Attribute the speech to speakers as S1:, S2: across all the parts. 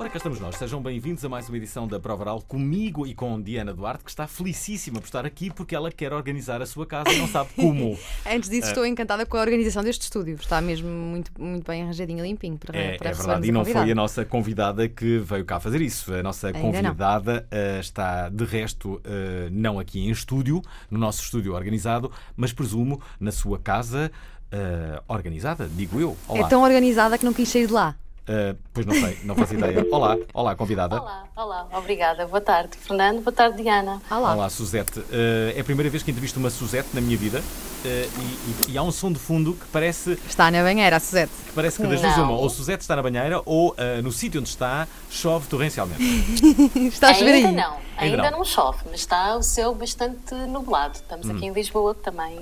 S1: Ora, cá estamos nós. Sejam bem-vindos a mais uma edição da Prova Oral comigo e com Diana Duarte, que está felicíssima por estar aqui porque ela quer organizar a sua casa e não sabe como.
S2: Antes disso, estou encantada com a organização deste estúdio. Está mesmo muito, muito bem arranjadinho, limpinho para,
S1: É,
S2: para
S1: é verdade, e não
S2: convidada.
S1: foi a nossa convidada que veio cá fazer isso. A nossa
S2: Ainda
S1: convidada eh, está, de resto, eh, não aqui em estúdio, no nosso estúdio organizado, mas presumo na sua casa eh, organizada, digo eu. Olá.
S2: É tão organizada que não quis sair de lá.
S1: Eh, pois não sei, não faço ideia. Olá, olá, convidada.
S3: Olá, olá, obrigada. Boa tarde, Fernando. Boa tarde, Diana.
S2: Ah lá.
S1: Olá, Suzete. Eh, é a primeira vez que entrevisto uma Suzete na minha vida eh, e, e- e há um som de fundo que parece
S2: Está na banheira, a Suzete.
S1: que, parece que das duas uma. Ou Suzete está na banheira ou no sítio onde está chove torrencialmente.
S2: Está a chover
S3: ainda
S2: aí.
S3: não,
S1: Ainda
S3: ainda,
S1: não.
S3: não. chove, mas está o céu bastante nublado. Estamos
S1: Hum.
S3: aqui em Lisboa também.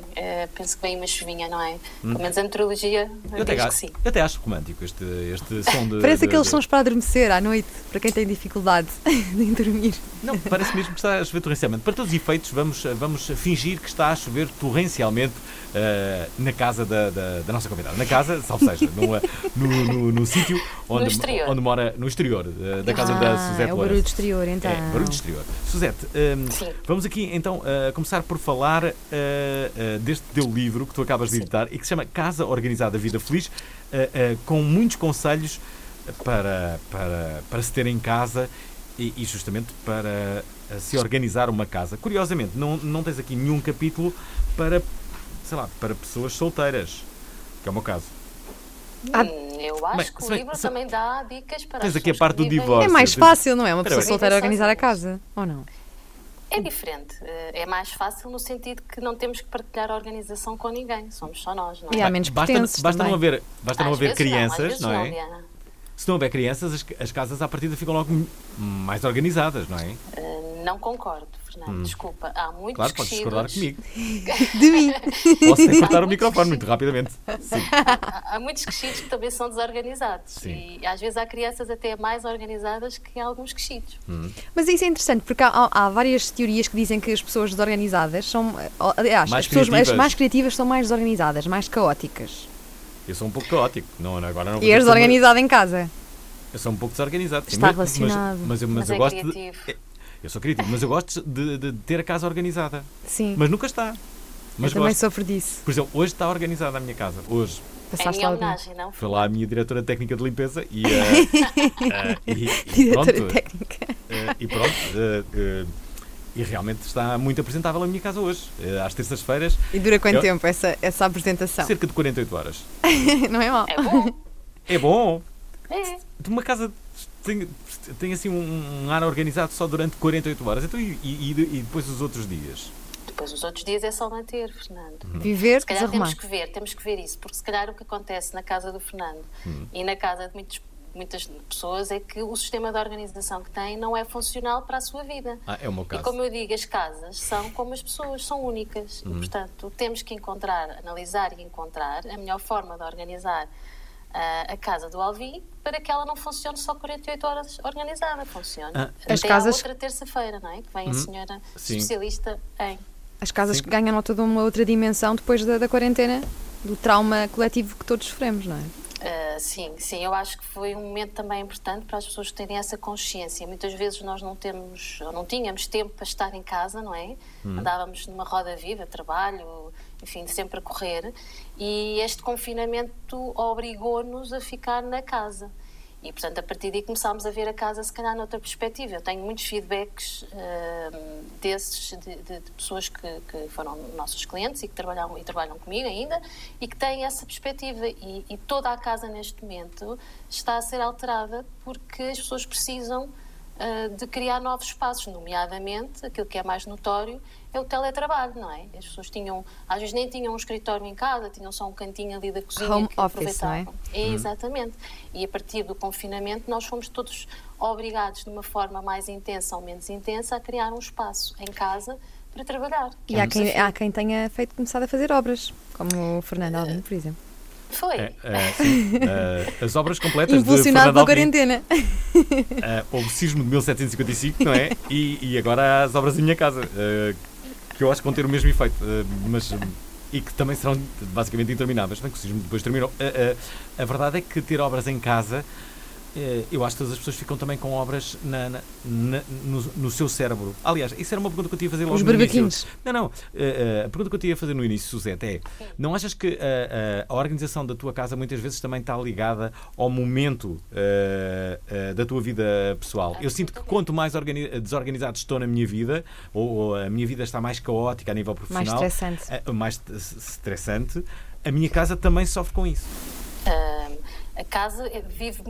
S3: penso que vem uma chuvinha, não é? Pelo menos a meteorologia
S1: Hum. Eu até, acho,
S3: sim.
S1: eu até acho romântico este, este som de.
S2: Parece
S1: de-
S2: aqueles
S1: de-
S2: sons para adormecer à noite, para quem tem dificuldade em dormir.
S1: Não, parece mesmo que está a chover torrencialmente. Para todos os efeitos, vamos, vamos fingir que está a chover torrencialmente eh, na casa da, da, da nossa convidada. Na casa, salvo seja, no, eh, no, no, no sítio onde, onde mora, no exterior eh, da casa da
S2: Ah,
S1: Suzete
S2: é o
S1: Lourenço.
S2: barulho exterior, então.
S1: É, barulho exterior. Suzete, hum,
S3: Sim.
S1: vamos aqui então uh, começar por falar uh, uh, deste teu livro que tu acabas de
S3: Sim.
S1: editar e que se chama Casa Organizada Vida Feliz, uh, uh, com muitos conselhos para, para, para se ter em casa e, e justamente para uh, se organizar uma casa. Curiosamente, não, não tens aqui nenhum capítulo para, sei lá, para pessoas solteiras, que é o meu caso.
S2: Ah,
S3: Hum, eu acho
S1: bem,
S3: que o livro
S1: se-
S3: também dá dicas para
S1: Tens aqui a parte do divórcio.
S2: É mais fácil, não é? Uma pessoa solteira organizar a casa, ou não?
S3: É diferente. É mais fácil no sentido que não temos que partilhar a organização com ninguém. Somos só nós, não é?
S2: E há menos
S1: basta, basta não haver, basta não
S3: Às
S1: haver
S3: não,
S1: crianças,
S3: vezes
S1: não é?
S3: Diana.
S1: Se não houver crianças, as, as casas à partida ficam logo mais organizadas, não é?
S3: Não concordo, Fernando. Desculpa. Há muitos
S1: Hum. Claro, podes discordar comigo.
S2: De mim.
S1: Posso cortar o microfone muito rapidamente. Sim.
S3: Há há muitos crescidos que também são desorganizados.
S1: Sim.
S3: E às vezes há crianças até mais organizadas que alguns crescidos.
S2: Mas isso é interessante, porque há, há- há várias teorias que dizem que as pessoas desorganizadas são. Aliás,
S1: Mais
S2: as pessoas
S1: criativas.
S2: as mais criativas são mais desorganizadas, mais caóticas.
S1: Eu sou um pouco caótico. Não, agora não
S2: E és desorganizado em casa.
S1: Eu sou um pouco desorganizado.
S2: Está
S1: mas-
S2: relacionado.
S1: Mas, mas, eu- mas
S3: Mas
S1: eu
S3: é
S1: gosto de. Eu sou criativo, mas eu gosto de, de ter a casa organizada.
S2: Sim.
S1: Mas nunca está. Mas
S2: eu também
S1: gosto.
S2: sofro disso.
S1: Por exemplo, hoje está organizada a minha casa. Hoje.
S3: É
S2: Passaste
S3: minha homenagem, não?
S1: Foi lá a minha diretora técnica de limpeza e, eh, eh, e, e
S2: Diretora
S1: pronto,
S2: técnica.
S1: Eh, e pronto. eh, eh, e realmente está muito apresentável a minha casa hoje. Eh, às terças-feiras,
S2: E dura quanto
S1: Eu-
S2: tempo essa, essa apresentação?
S1: cerca de 48 horas.
S2: Não é mal?
S3: É bom.
S1: É bom.
S3: É.
S1: De uma casa tem, tem assim um, um ar organizado só durante 48 horas. Então, e, e- e depois os outros dias?
S3: Depois os outros dias é só manter, Fernando.
S2: Viver,
S3: Se calhar
S2: desarrumar.
S3: temos que ver, temos que ver isso, porque se calhar o que acontece na casa do Fernando e na casa de muitos- muitas pessoas é que o sistema de organização que tem não é funcional para a sua vida.
S1: Ah, é o meu
S3: E
S1: caso.
S3: como eu digo, as casas são como as pessoas, são únicas.
S1: Uhum.
S3: E, portanto, temos que encontrar, analisar e encontrar a melhor forma de organizar a casa do Alvi para que ela não funcione só 48 horas organizada, funcione
S1: Ah,
S3: até
S2: as casas-
S3: à outra terça-feira, não é? Que vem a senhora
S1: Uhum. Sim.
S3: especialista em.
S2: As casas
S1: Sim.
S2: que ganham toda uma outra dimensão depois da, da quarentena, do trauma coletivo que todos sofremos, não é?
S3: Uh, sim, sim, eu acho que foi um momento também importante para as pessoas terem essa consciência. Muitas vezes nós não temos, ou não tínhamos tempo para estar em casa, não é? Andávamos numa roda viva, trabalho, enfim, sempre a correr, e este confinamento obrigou-nos a ficar na casa. E, portanto, a partir daí começámos a ver a casa, se calhar, noutra perspectiva. Eu tenho muitos feedbacks uh, desses, de, de, de pessoas que, que, foram nossos clientes e que trabalham, e trabalham comigo ainda, e que têm essa perspectiva. E, e toda a casa, neste momento, está a ser alterada porque as pessoas precisam uh, de criar novos espaços, nomeadamente, aquilo que é mais notório é o teletrabalho, não é? As pessoas tinham, às vezes nem tinham um escritório em casa, tinham só um cantinho ali da cozinha
S2: Home
S3: que
S2: office, não é?
S3: aproveitavam. É, exatamente. E a partir do confinamento nós fomos todos obrigados de uma forma mais intensa ou menos intensa a criar um espaço em casa para trabalhar.
S2: E
S3: é
S2: há quem, há quem tenha feito, começado a fazer obras, como o Fernando Alvim, por exemplo.
S3: Foi.
S1: É, é, sim. Eh, as obras completas de
S2: Impulsionado
S1: Fernando
S2: pela quarentena.
S1: Eh, houve o sismo de 1755, não é? E, e agora as obras em minha casa, eh, que eu acho que vão ter o mesmo efeito, eh, mas e que também serão basicamente intermináveis. Bem que o sismo depois terminou. Eh, eh, a verdade é que ter obras em casa, eu acho que todas as pessoas ficam também com obras na, na- na- no, no seu cérebro. Aliás, isso era uma pergunta que eu tinha a fazer logo
S2: Os
S1: no início. Não, não. eh, eh, a pergunta que eu tinha a fazer no início, Suzete, é: não achas que eh, eh, a organização da tua casa muitas vezes também está ligada ao momento eh, eh, da tua vida pessoal? Eu sinto que quanto mais organi- desorganizado estou na minha vida, ou, ou a minha vida está mais caótica a nível
S2: Mais
S1: profissional,
S2: estressante.
S1: eh, mais st- estressante, a minha casa também sofre com isso.
S3: A casa eh, vive,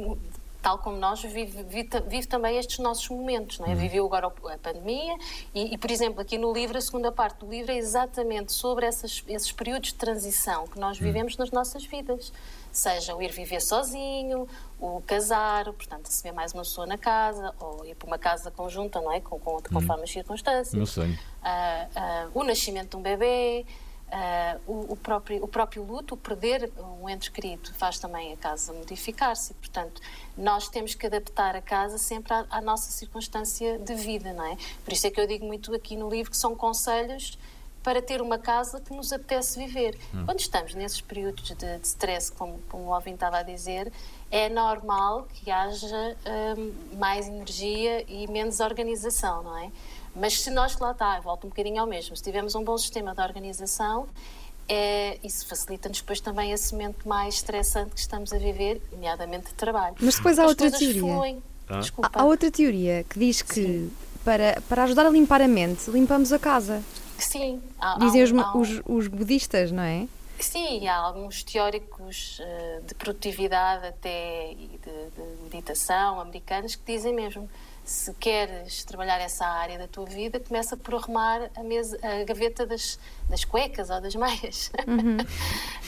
S3: tal como nós, vive, vive, vive também estes nossos momentos. Não é? Viveu agora a pandemia e, e, por exemplo, aqui no livro, a segunda parte do livro é exatamente sobre essas, esses períodos de transição que nós vivemos nas nossas vidas. Seja o ir viver sozinho, o casar, portanto, receber mais uma pessoa na casa, ou ir para uma casa conjunta, não é? Com, com, conforme as circunstâncias
S1: Meu sonho.
S3: ah, ah, o nascimento de um bebê, ah, o, o próprio, o próprio luto, o perder um ente querido, faz também a casa modificar-se. Portanto, nós temos que adaptar a casa sempre à, à nossa circunstância de vida, não é? Por isso é que eu digo muito aqui no livro que são conselhos para ter uma casa que nos apetece viver. Quando estamos nesses períodos de, de stress, como, como o Alvin estava a dizer, é normal que haja hum, mais energia e menos organização, não é? Mas se nós, lá está, volto um bocadinho ao mesmo, se tivermos um bom sistema de organização, é, isso facilita-nos depois também esse momento mais estressante que estamos a viver, nomeadamente de trabalho.
S2: Mas depois há
S3: As
S2: outra teoria.
S3: fluem.
S1: Ah.
S2: Há, há outra teoria que diz que para, para ajudar a limpar a mente, limpamos a casa.
S3: Sim, há,
S2: Dizem os,
S3: há um-
S2: os, os budistas, não é?
S3: Sim, há alguns teóricos eh, de produtividade até e de, de meditação americanos que dizem mesmo se queres trabalhar essa área da tua vida, começa por arrumar a, mesa, a gaveta das, das cuecas ou das meias.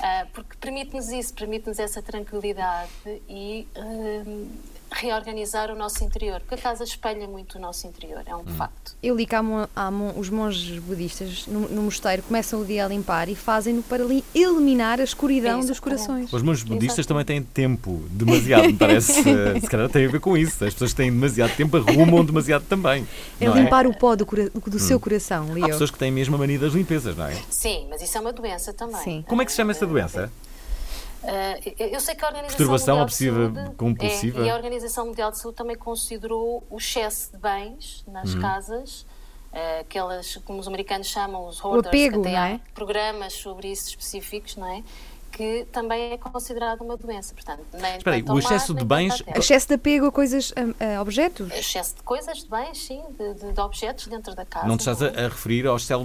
S3: Ah, porque permite-nos isso, permite-nos essa tranquilidade e hum, reorganizar o nosso interior. Porque a casa espelha muito o nosso interior, é um facto.
S2: Eu li que há, há mon- os monges budistas no, no mosteiro começam o dia a limpar e fazem-no para li- eliminar a escuridão dos
S3: Exatamente.
S2: corações.
S1: Os monges budistas
S3: Exatamente.
S1: também têm tempo, demasiado, me parece. Se calhar tem a ver com isso. As pessoas que têm demasiado tempo arrumam demasiado também.
S2: É
S1: não
S2: limpar o pó do, do seu coração, li
S1: Há pessoas que têm mesmo a mania das limpezas, não é?
S3: Sim, mas isso é uma doença também.
S2: Sim.
S1: Como é que se chama essa
S3: Ah,
S1: doença?
S3: Uh, eu sei que a Organização
S1: Perturbação
S3: Mundial de
S1: obsessiva
S3: Saúde,
S1: compulsiva?
S3: é, e a Organização Mundial de Saúde também considerou o excesso de bens nas
S1: Uhum.
S3: casas, uh, aquelas, como os americanos chamam, os hoarders,
S2: apego,
S3: que até há
S2: é?
S3: programas sobre isso específicos, não é? Que também é considerado uma doença. Portanto, nem
S1: Espera aí,
S3: tanto
S1: o excesso de bens-
S3: terra.
S2: Excesso de apego a coisas, a, a objetos.
S3: Excesso de coisas, de bens, sim, de, de- de objetos dentro da casa.
S1: Não te estás a,
S3: é?
S1: a referir aos a-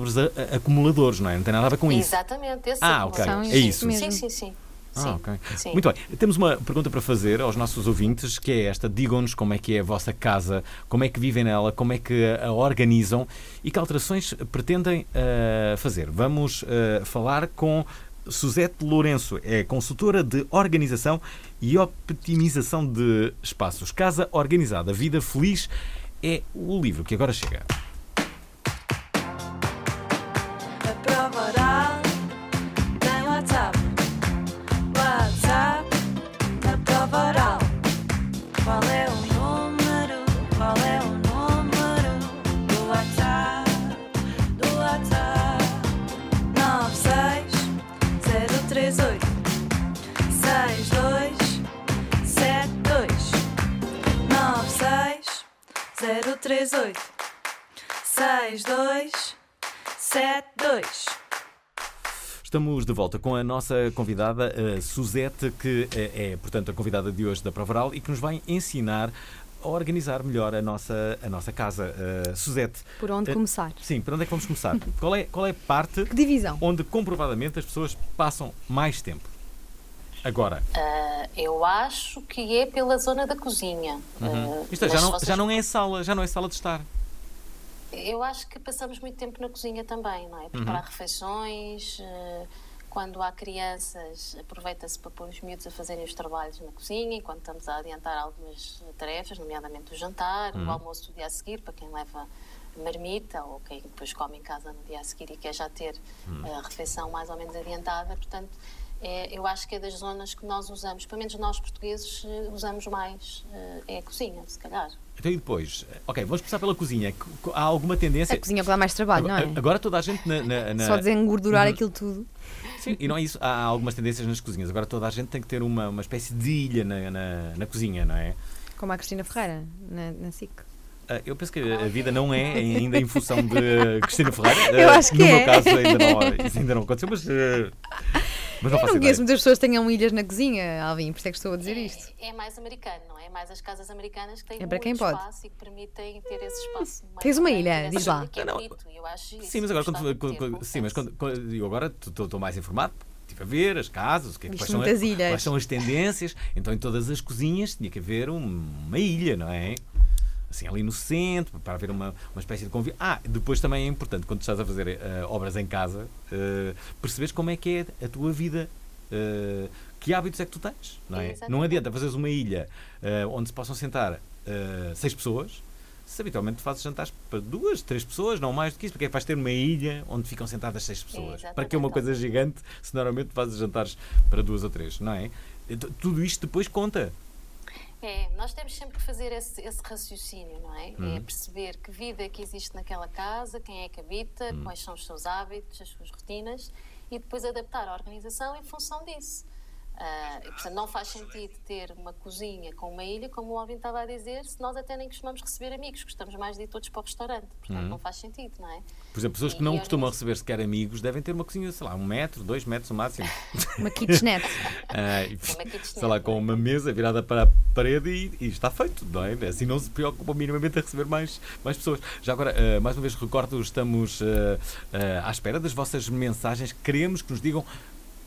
S1: acumuladores, não é? Não tem nada a ver com isso.
S3: Exatamente, esse
S1: Ah, ok.
S2: É
S1: isso.
S3: Sim,
S2: mesmo.
S3: sim, sim.
S1: Ah,
S3: Sim,
S1: ok.
S3: sim.
S1: Muito bem. Temos uma pergunta para fazer aos nossos ouvintes, que é esta. Digam-nos como é que é a vossa casa, como é que vivem nela, como é que a organizam e que alterações pretendem eh, fazer. Vamos eh, falar com Suzete Lourenço, é consultora de organização e optimização de espaços. Casa Organizada, Vida Feliz é o livro que agora chega.
S4: 96038 6272
S1: Estamos de volta com a nossa convidada, a Suzete, que é, é, portanto, a convidada de hoje da Provaral e que nos vai ensinar a organizar melhor a nossa, a nossa casa. Uh, Suzete.
S2: Por onde
S1: eh,
S2: começar?
S1: Sim, por onde é que vamos começar? qual, é, qual é a parte
S2: Que divisão?
S1: onde comprovadamente as pessoas passam mais tempo? Agora.
S3: Ah, eu acho que é pela zona da cozinha. Ah,
S1: Isto é, já não,
S3: vocês-
S1: já não é sala, já não é sala de estar.
S3: Eu acho que passamos muito tempo na cozinha também, não é? Preparar refeições. eh, Quando há crianças, aproveita-se para pôr os miúdos a fazerem os trabalhos na cozinha, enquanto estamos a adiantar algumas tarefas, nomeadamente o jantar, o almoço do dia a seguir, para quem leva marmita ou quem depois come em casa no dia a seguir e quer já ter a refeição mais ou menos adiantada. Portanto, é, eu acho que é das zonas que nós usamos, pelo menos nós portugueses eh, usamos mais, eh, é a cozinha, se calhar.
S1: Então e depois? Ok, vamos começar pela cozinha. Co- Há alguma tendência.
S2: A cozinha é dá mais trabalho, não é?
S1: Agora, agora toda a gente na. na- na-
S2: Só desengordurar
S1: Uhum.
S2: aquilo tudo.
S1: Sim, e não é isso. Há algumas tendências nas cozinhas. Agora toda a gente tem que ter uma, uma espécie de ilha na, na, na cozinha, não é?
S2: Como a Cristina Ferreira, na, na SIC.
S1: Ah, Eu penso que a vida não é ainda em função de Cristina Ferreira.
S2: Eu
S1: Ah,
S2: acho que
S1: No meu
S2: é.
S1: caso ainda não, isso ainda não aconteceu, mas, ah, mas não
S2: Eu
S1: faço
S2: não conheço muitas pessoas que tenham ilhas na cozinha, Alvin, por isso é que estou a dizer isto.
S3: É, é mais americano, não é? É mais as casas americanas que têm
S2: É para
S3: muito
S2: quem pode.
S3: espaço e que permitem ter esse espaço. mais
S2: Tens uma ilha, diz lá.
S3: é
S1: Não, não.
S3: bonito, eu acho.
S1: Sim, mas agora quando, quando- quando- sim, mas quando, eu agora estou mais informado, estive a ver as casas, o que é que quais são,
S2: ilhas.
S1: quais são as tendências. Então em todas as cozinhas tinha que haver um- uma ilha, não é? Assim, ali no centro, para haver uma, uma espécie de convívio. Ah, depois também é importante, quando estás a fazer eh, obras em casa, eh, perceberes como é que é a tua vida. eh, que hábitos é que tu tens, não é?
S3: Exatamente.
S1: Não adianta fazeres uma ilha onde se possam sentar seis pessoas, se habitualmente fazes jantares para duas, três pessoas, não mais do que isso, porque é que vais ter uma ilha onde ficam sentadas seis pessoas.
S3: Exatamente.
S1: Para que é uma coisa gigante se normalmente fazes jantares para duas ou três, não é? Então, Tudo isto depois conta.
S3: É, nós temos sempre que fazer esse, esse raciocínio, não é?
S1: Uhum.
S3: É perceber que vida é que existe naquela casa, quem é que habita,
S1: Uhum.
S3: quais são os seus hábitos, as suas rotinas e depois adaptar a organização em função disso. Ah, e, portanto, não faz sentido ter uma cozinha com uma ilha, como o Alvin estava a dizer, se nós até nem costumamos receber amigos, gostamos mais de ir todos para o restaurante. Portanto,
S1: Uhum.
S3: não faz sentido, não é?
S1: Por exemplo, pessoas que
S3: E-
S1: não
S3: e
S1: costumam receber sequer amigos devem ter uma cozinha, sei lá, um metro, dois metros no máximo.
S2: Uma kitchenette.
S3: Uma kitchenette,
S1: sei lá, com
S3: não é?
S1: uma mesa virada para a parede e, e está feito, não é? Assim não se preocupam minimamente a receber mais, mais pessoas. Já agora, ah, mais uma vez recordo, estamos à espera das vossas mensagens. Queremos que nos digam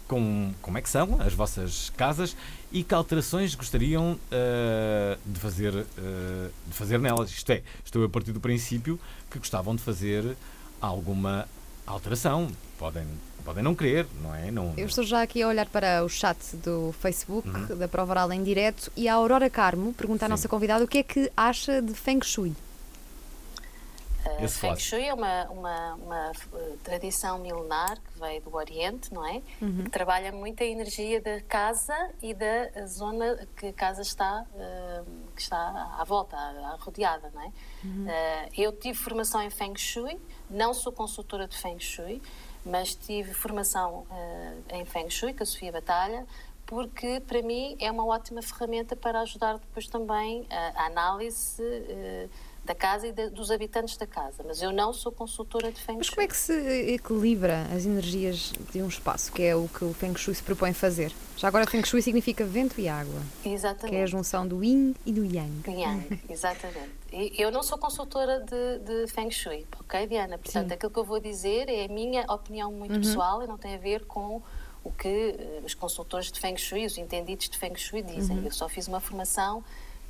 S1: com, como é que são as vossas casas e que alterações gostariam ah, de, fazer, ah, de fazer nelas. Isto é, estou a partir do princípio que gostavam de fazer alguma alteração. Podem, podem não querer, não é? Não,
S2: Eu estou já aqui a olhar para o chat do Facebook
S1: Uhum.
S2: da Prova Oral em direto e a Aurora Carmo pergunta à
S1: Sim.
S2: nossa convidada o que é que acha de Feng Shui.
S3: Uh,
S1: Esse
S3: Feng. Shui é uma, uma, uma, uh, tradição milenar que veio do Oriente, não é?
S2: Uhum.
S3: Que trabalha muito a energia da casa e da zona que a casa está, uh, que está à volta, à- à rodeada, não é?
S2: Uhum.
S3: Uh, eu tive formação em Feng Shui, não sou consultora de Feng Shui, mas tive formação uh, em Feng Shui com a Sofia Batalha, porque para mim é uma ótima ferramenta para ajudar depois também a, a análise uh, da casa e da- dos habitantes da casa. Mas eu não sou consultora de Feng
S2: Mas
S3: Shui.
S2: como é que se equilibra as energias de um espaço, que é o que o Feng Shui se propõe fazer? Já agora Feng Shui significa vento e água, que é a
S3: Exatamente.
S2: junção do Yin e do Yang.
S3: Yang, exatamente. Eu não sou consultora de, de Feng Shui, ok, Diana? Portanto,
S2: Sim.
S3: aquilo que eu vou dizer é a minha opinião muito pessoal e não tem a ver com o que eh, os consultores de Feng Shui, os entendidos de Feng Shui dizem. Eu só fiz uma formação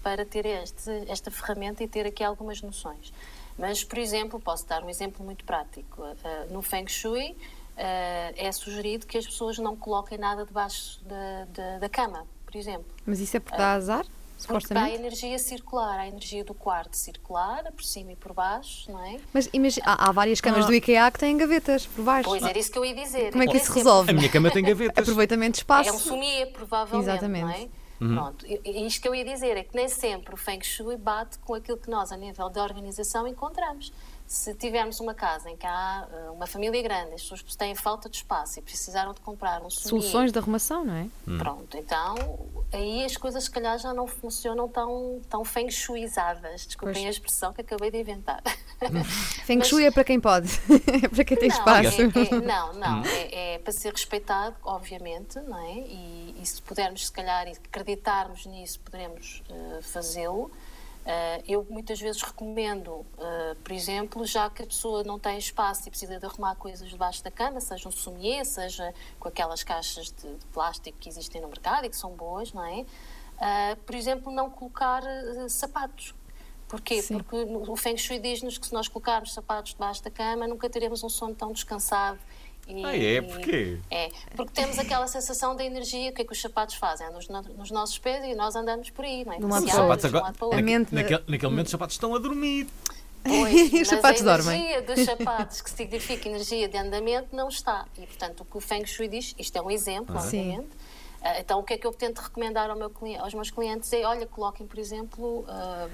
S3: para ter este, esta ferramenta e ter aqui algumas noções. Mas, por exemplo, posso dar um exemplo muito prático. Eh, no Feng Shui, eh, é sugerido que as pessoas não coloquem nada debaixo da, da, da cama, por exemplo.
S2: Mas isso é porque dá azar,
S3: Porque há a energia circular, a energia do quarto circular, por cima e por baixo, não é?
S2: Mas imagina, há, há várias camas do IKEA que têm gavetas por baixo.
S3: Pois era isso que eu ia dizer.
S2: Como é que
S3: Nem
S2: isso resolve?
S1: A minha cama tem gavetas.
S2: Aproveitamento de
S3: É
S2: espaço.
S3: um sommelier, provavelmente,
S2: Exatamente.
S3: É? Pronto, e isto que eu ia dizer é que nem sempre o Feng Shui bate com aquilo que nós, a nível de organização, encontramos. Se tivermos uma casa em que há eh, uma família grande, as pessoas têm falta de espaço e precisaram de comprar um somier,
S2: Soluções de arrumação, não é?
S3: Pronto, então aí as coisas se calhar já não funcionam tão, tão feng shuizadas. Desculpem
S2: Pois.
S3: a expressão que acabei de inventar.
S2: Feng
S3: Mas-
S2: Shui é para quem pode, é para quem tem
S3: não,
S2: espaço.
S3: é- é- não, não, é, é para ser respeitado, obviamente, não é? E, e se pudermos, se calhar, e acreditarmos nisso, poderemos eh, fazê-lo. Eh, eu muitas vezes recomendo, eh, por exemplo, já que a pessoa não tem espaço e precisa de arrumar coisas debaixo da cama, seja um somier, seja com aquelas caixas de, plástico que existem no mercado e que são boas, não é? Ah, por exemplo, não colocar eh, sapatos. Porquê?
S2: Sim.
S3: Porque o Feng Shui diz-nos que se nós colocarmos sapatos debaixo da cama, nunca teremos um sono tão descansado. E,
S1: Ah, é? Porquê?
S3: É, porque temos aquela sensação da energia, o que é que os sapatos fazem? Andam nos, no- nos nossos pés e nós andamos por aí, não é?
S2: De um lado
S1: Os sapatos
S3: de um
S1: agora.
S3: lado para o
S2: A
S3: outro.
S2: mente-
S1: Naquele, naquele momento os sapatos estão a dormir.
S3: Pois,
S2: Os
S3: mas
S2: sapatos
S3: a
S2: dormem.
S3: energia dos sapatos, que significa energia de andamento, não está. E, portanto, o que o Feng Shui diz, isto é um exemplo,
S2: Sim.
S3: obviamente. Ah, Então, o que é que eu tento recomendar ao meu aos meus clientes é, olha, coloquem, por exemplo, ah,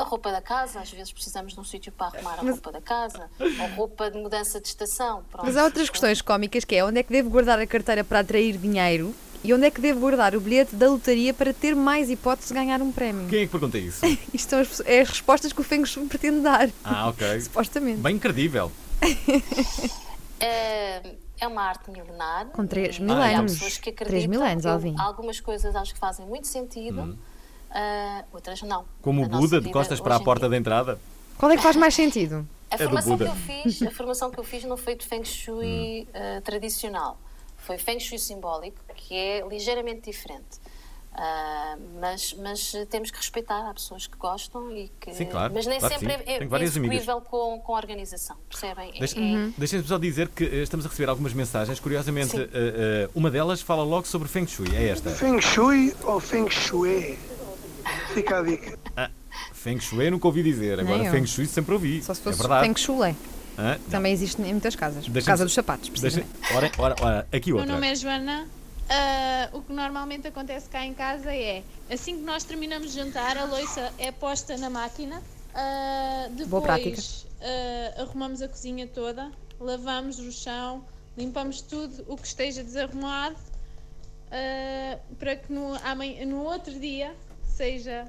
S3: a roupa da casa. Às vezes precisamos de um sítio para arrumar a roupa da casa. Ou roupa de mudança de estação. Pronto.
S2: Mas há outras questões cómicas que é onde é que devo guardar a carteira para atrair dinheiro e onde é que devo guardar o bilhete da lotaria para ter mais hipótese de ganhar um prémio.
S1: Quem é que pergunta isso?
S2: Isto são as, é as respostas que o Feng Shui pretende dar,
S1: Ah, ok.
S2: supostamente.
S1: Bem credível.
S3: É, é uma arte milenar.
S2: Com três
S3: e
S2: mil
S3: há
S2: anos.
S3: pessoas que
S2: Três
S3: acreditam.
S2: mil anos, Alvin.
S3: Algumas coisas acho que fazem muito sentido, ah, outras não.
S1: Como o Buda de costas para a porta da entrada.
S2: Qual é que faz mais sentido?
S3: A
S1: do
S3: formação que
S1: Buda.
S3: eu fiz, a formação que eu fiz não foi de Feng Shui
S1: Hum.
S3: eh, tradicional. Foi Feng Shui simbólico, que é ligeiramente diferente. Ah, mas, mas temos que respeitar, há pessoas que gostam e que.
S1: Sim, claro,
S3: Mas nem
S1: claro
S3: sempre
S1: sim.
S3: é, é
S1: amigas.
S3: execuível com, com a organização, percebem? É-
S1: Deixa-
S3: é-
S1: Deixem-me só dizer que eh, estamos a receber algumas mensagens. Curiosamente, eh, uma delas fala logo sobre Feng Shui. É esta.
S5: Feng Shui ou Feng Shui? Fica a dica.
S1: Feng Shui nunca ouvi dizer.
S2: Nem
S1: Agora
S2: eu.
S1: Feng Shui sempre ouvi.
S2: Só se
S1: é
S2: fosse
S1: verdade.
S2: Feng Shui.
S1: Hã?
S2: Também existe em muitas casas.
S1: Só-
S2: dos sapatos,
S1: Deixa...
S2: precisamente.
S1: Ora, ora, ora, aqui
S6: O meu
S1: outra.
S6: nome é Joana. Ah, o que normalmente acontece cá em casa é assim que nós terminamos de jantar, a louça é posta na máquina. ah,
S2: Boa prática.
S6: depois ah, arrumamos a cozinha toda, lavamos o chão, limpamos tudo o que esteja desarrumado ah, para que no, amanhã, no outro dia seja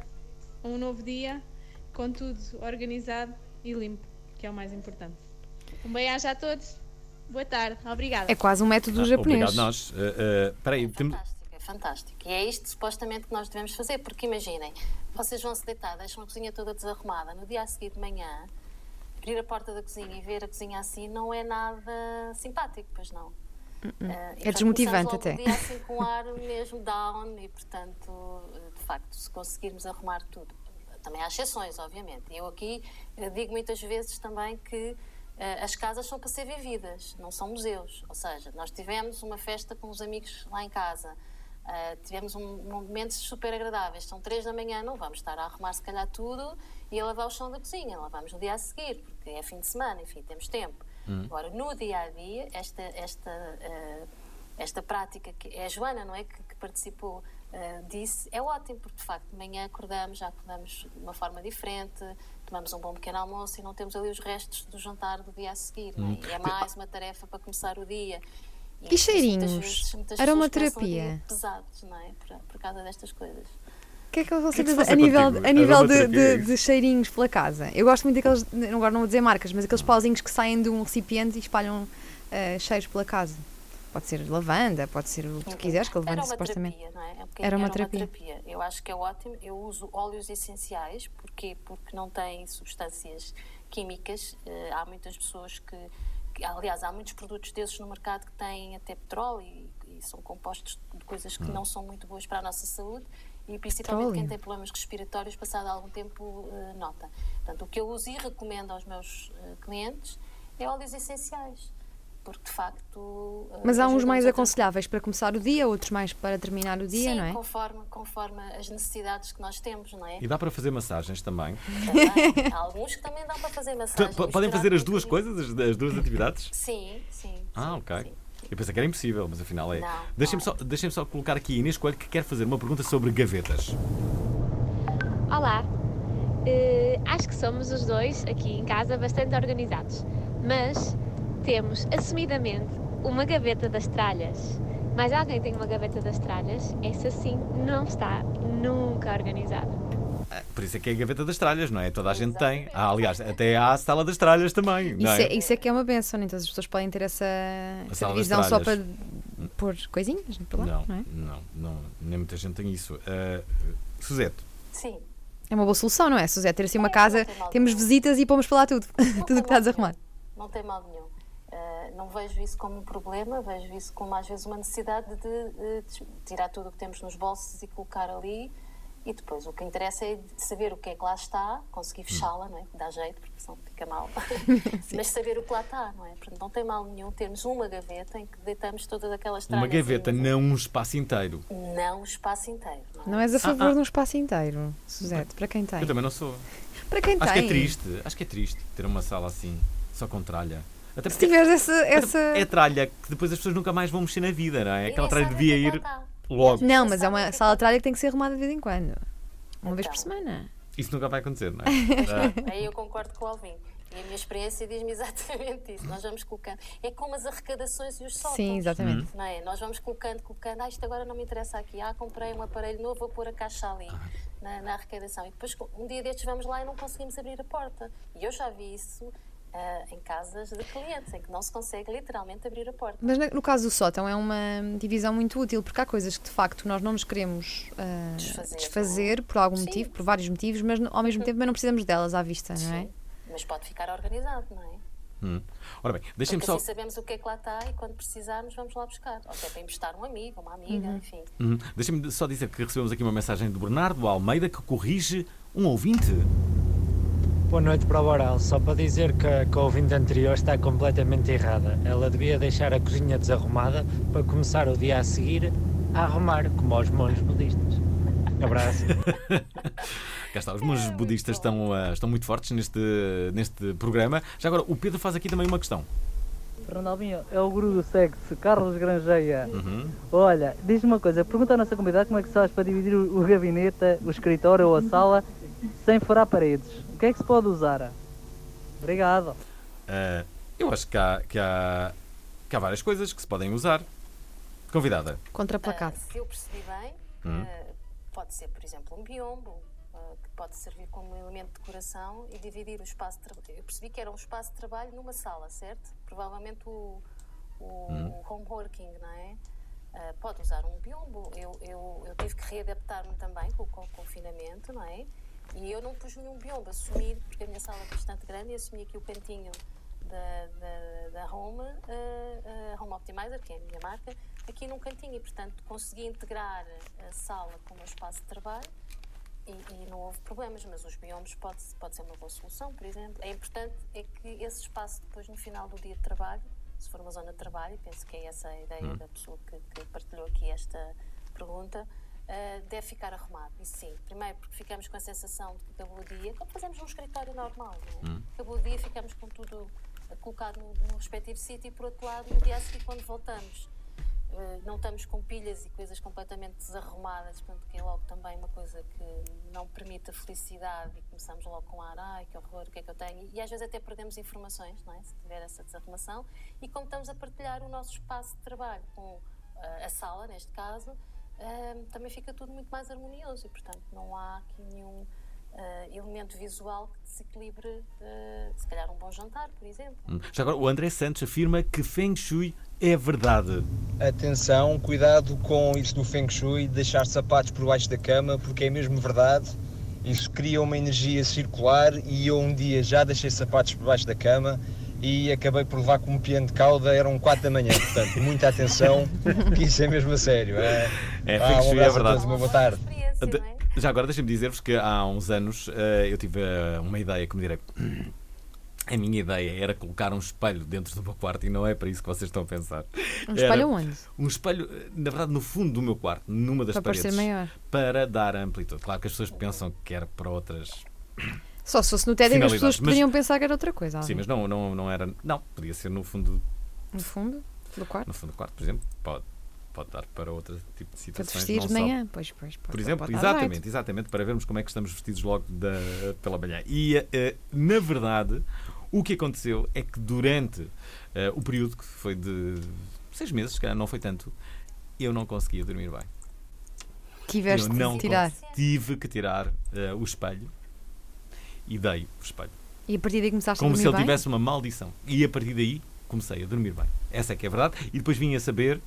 S6: um novo dia com tudo organizado e limpo, que é o mais importante. Um beijo a todos. Boa tarde. Obrigada.
S2: É quase um método
S1: Ah,
S2: japonês.
S1: Obrigado, nós. Eh, eh, Espera aí,
S3: É
S1: temos-
S3: fantástico, é fantástico. E é isto supostamente que nós devemos fazer, porque imaginem, vocês vão se deitar, deixam a cozinha toda desarrumada, no dia a seguir de manhã, abrir a porta da cozinha e ver a cozinha assim não é nada simpático, pois não. Portanto,
S2: É desmotivante até.
S3: o dia assim com um ar mesmo down e, portanto, eh, de facto, se conseguirmos arrumar tudo. Também há exceções, obviamente. Eu aqui eh, digo muitas vezes também que eh, as casas são para ser vividas, não são museus. Ou seja, nós tivemos uma festa com os amigos lá em casa, eh, tivemos um, momentos super agradáveis. São três da manhã, não vamos estar a arrumar se calhar tudo e a lavar o chão da cozinha. Lavamos no dia a seguir, porque é fim de semana, enfim, temos tempo. Agora, no dia a dia, esta, esta, eh, esta prática que é a Joana, não é? Que, que participou eh, disse, é ótimo, porque de facto de manhã acordamos, já acordamos de uma forma diferente, tomamos um bom pequeno almoço e não temos ali os restos do jantar do dia a seguir. é? E é mais uma tarefa para começar o dia.
S2: E
S3: muitas
S2: cheirinhos?
S3: vezes, muitas
S2: Aromaterapia?
S3: o dia Pesados, não é? Por, por causa destas coisas.
S2: O que é que vocês
S1: que é que
S2: a nível,
S1: contigo?
S2: a nível de,
S1: Aromaterapia é
S2: de- de cheirinhos pela casa? Eu gosto muito daqueles, não- agora não vou dizer marcas, mas aqueles pauzinhos que saem de um recipiente e espalham eh, cheiros pela casa. Pode ser lavanda, pode ser o que tu quiseres, que a lavanda supostamente.
S3: Não é? É um bocadinho
S2: Aromaterapia.
S3: aromaterapia. Eu acho que é ótimo. Eu uso óleos essenciais, porquê? Porque não têm substâncias químicas. Eh, há muitas pessoas que, que- aliás, há muitos produtos desses no mercado que têm até petróleo e, e são compostos de coisas que não são muito boas para a nossa saúde. E principalmente
S2: Petróleo.
S3: quem tem problemas respiratórios, passado algum tempo, eh, nota. Portanto, o que eu uso e recomendo aos meus eh, clientes é óleos essenciais. Porque, de facto. eh,
S2: Mas há uns mais aconselháveis para começar o dia, outros mais para terminar o dia,
S3: Sim,
S2: não é?
S3: conforme, conforme as necessidades que nós temos, não é?
S1: E dá para fazer massagens também.
S3: Também. Há alguns que também dão para fazer
S1: p- Podem fazer as duas coisas, as, as duas atividades?
S3: Sim, sim.
S1: Ah, ok.
S3: sim.
S1: Eu pensei que era impossível, mas afinal é. Deixem-me só, deixem só colocar aqui Inês Coelho que quer fazer uma pergunta sobre gavetas.
S7: Olá. Acho acho que somos os dois aqui em casa bastante organizados, mas temos assumidamente uma gaveta das tralhas. Mais alguém tem uma gaveta das tralhas? Essa sim não está nunca organizada.
S1: Por isso é que é a gaveta das tralhas, não é? Toda a gente tem. Ah, aliás, até há a sala das tralhas também. Não
S2: Isso
S1: é?
S2: é, isso é que é uma benção, nem todas as pessoas podem ter essa, essa divisão só para pôr coisinhas para lá,
S1: Não,
S2: não é?
S1: não, não, nem muita gente tem isso. Uh, Suzete,
S3: Sim.
S2: É uma boa solução, não é? Suzé, ter assim uma
S3: É,
S2: casa, temos visitas e pomos para lá tudo. tudo o que está desarrumado.
S3: Não tem mal nenhum. Uh, não vejo isso como um problema, vejo isso como às vezes uma necessidade de, de- de tirar tudo o que temos nos bolsos e colocar ali. E depois o que interessa é saber o que é que lá está, conseguir fechá-la, não é? Que dá jeito, porque senão fica mal. Mas saber o que lá está, não é? Portanto, não tem mal nenhum termos uma gaveta em que deitamos todas aquelas
S1: uma
S3: tralhas.
S1: gaveta, não um espaço inteiro.
S3: Não o espaço inteiro. Não é?
S2: Não és a favor
S1: ah.
S2: de um espaço inteiro, Suzete, para quem tem.
S1: Eu também não sou.
S2: Para quem
S1: Acho
S2: tem.
S1: que é triste, acho que é triste ter uma sala assim, só com tralha. Até
S2: Se tiveres essa. essa...
S1: é tralha que depois as pessoas nunca mais vão mexer na vida, não é? Aquela tralha devia ir logo.
S2: Não, mas é uma sala de tralha que tem que ser arrumada de vez em quando. Uma vez por semana.
S1: Isso nunca vai acontecer, não é? Ah,
S3: Aí eu concordo com o Alvin. E a minha experiência diz-me exatamente isso. Nós vamos colocando. É como as arrecadações e os sótãos.
S2: Sim, exatamente.
S3: Não é? Nós vamos colocando, colocando. Ah, isto agora não me interessa aqui. Ah, comprei um aparelho novo, vou pôr a caixa ali na, na arrecadação. E depois, um dia destes, vamos lá e não conseguimos abrir a porta. E eu já vi isso ah, em casas de clientes, em que não se consegue literalmente abrir a porta.
S2: Mas no caso do sótão é uma divisão muito útil, porque há coisas que de facto nós não nos queremos ah,
S3: Desfazer,
S2: desfazer por algum
S3: Sim.
S2: motivo, por vários motivos, mas ao mesmo tempo também não precisamos delas à vista, não é?
S3: Sim. Mas pode ficar organizado, não é?
S1: hum. Ora bem, deixem-me
S3: Porque
S1: só.
S3: assim sabemos o que é que lá está e quando precisarmos vamos lá buscar. Ou até para emprestar um amigo, uma amiga, enfim.
S1: Uhum. Deixem-me só dizer que recebemos aqui uma mensagem do Bernardo Almeida que corrige um ouvinte.
S8: Boa noite para o Boral. Só para dizer que a, que a ouvinte anterior está completamente errada. Ela devia deixar a cozinha desarrumada para começar o dia a seguir a arrumar, como aos monges budistas. Abraço.
S1: Cá está, os monges budistas estão, ah, estão muito fortes neste, neste programa. Já agora, o Pedro faz aqui também uma questão.
S9: Ronaldinho, é o guru do sexo, Carlos Grangeia.
S1: Uhum.
S9: Olha, diz-me uma coisa, pergunta à nossa convidada como é que se faz para dividir o, o gabinete, o escritório ou a sala sem furar paredes. O que é que se pode usar? Obrigado.
S1: Ah, eu acho que há, que, há, que há várias coisas que se podem usar. Convidada.
S2: Contraplacado.
S3: Ah, se eu percebi bem,
S1: Hum.
S3: ah, pode ser, por exemplo, um biombo, ah, que pode servir como elemento de decoração e dividir o espaço de trabalho. Eu percebi que era um espaço de trabalho numa sala, certo? Provavelmente o, o
S1: Hum.
S3: home working, não é? Pode usar um biombo. Eu, eu, eu tive que readaptar-me também com, com o confinamento, não é? E eu não pus nenhum biombo, assumi, porque a minha sala é bastante grande, e assumi aqui o cantinho da, da, da Home, ah, ah, Home Optimizer, que é a minha marca, aqui num cantinho e, portanto, consegui integrar a sala com o meu espaço de trabalho e, e não houve problemas, mas os biomas pode, pode ser uma boa solução, por exemplo. É importante é que esse espaço depois no final do dia de trabalho, se for uma zona de trabalho, e penso que é essa a ideia
S1: Hum.
S3: da pessoa que, que partilhou aqui esta pergunta, ah, deve ficar arrumado. E sim, primeiro porque ficamos com a sensação de que acabou o dia, como fazemos num escritório normal, é?
S1: Hum.
S3: Acabou o dia, ficamos com tudo ah, colocado no, no respectivo sítio e por outro lado, no dia a seguir, quando voltamos, Uh, não estamos com pilhas e coisas completamente desarrumadas, portanto, que é logo também uma coisa que não permite a felicidade e começamos logo com ar, ai que horror, o que é que eu tenho? E às vezes até perdemos informações, não é? Se tiver essa desarrumação. E como estamos a partilhar o nosso espaço de trabalho com uh, a sala, neste caso, uh, também fica tudo muito mais harmonioso e, portanto, não há aqui nenhum. uh, elemento visual que desequilibre, uh, se calhar, um bom jantar, por exemplo.
S1: Hum. Já agora, o André Santos afirma que Feng Shui é verdade.
S10: Atenção, cuidado com isso do Feng Shui, deixar sapatos por baixo da cama, porque é mesmo verdade. Isso cria uma energia circular e eu um dia já deixei sapatos por baixo da cama e acabei por levar com um piano de cauda, eram 4 da manhã. Portanto, muita atenção, que isso é mesmo a sério. É,
S1: É, Feng
S10: um
S1: é
S10: abraço a
S1: verdade.
S10: todos, uma boa tarde.
S1: De- Já agora deixem-me dizer-vos que há uns anos eh, eu tive eh, uma ideia, como direi. A minha ideia era colocar um espelho dentro do meu quarto e não é para isso que vocês estão a pensar.
S2: Um
S1: Era
S2: espelho onde?
S1: Um espelho, eh, na verdade, no fundo do meu quarto, numa das
S2: Para parecer
S1: paredes.
S2: maior.
S1: Para dar amplitude. Claro que as pessoas pensam que era para outras.
S2: Só se fosse no TED que as pessoas
S1: mas-
S2: poderiam pensar que era outra coisa.
S1: Sim, mas não, não, não era. Não, podia ser no fundo,
S2: No fundo do quarto.
S1: no fundo do quarto, por exemplo. Pode. pode dar para outro tipo de
S2: Para
S1: situações.
S2: vestir
S1: não
S2: de
S1: só-
S2: manhã. Pois, pois, pode-
S1: Por exemplo,
S2: pode
S1: exatamente,
S2: jeito.
S1: exatamente, para vermos como é que estamos vestidos logo da, pela manhã. E, eh, na verdade, o que aconteceu é que durante eh, o período, que foi de seis meses, se calhar não foi tanto, eu não conseguia dormir bem.
S2: Tiveste
S1: eu não
S2: de tirar.
S1: Tive que tirar eh, o espelho e dei o espelho.
S2: E a partir daí começaste
S1: Como
S2: a
S1: se
S2: dormir
S1: ele
S2: bem?
S1: tivesse uma maldição. E a partir daí comecei a dormir bem. Essa é que é verdade. E depois vim a saber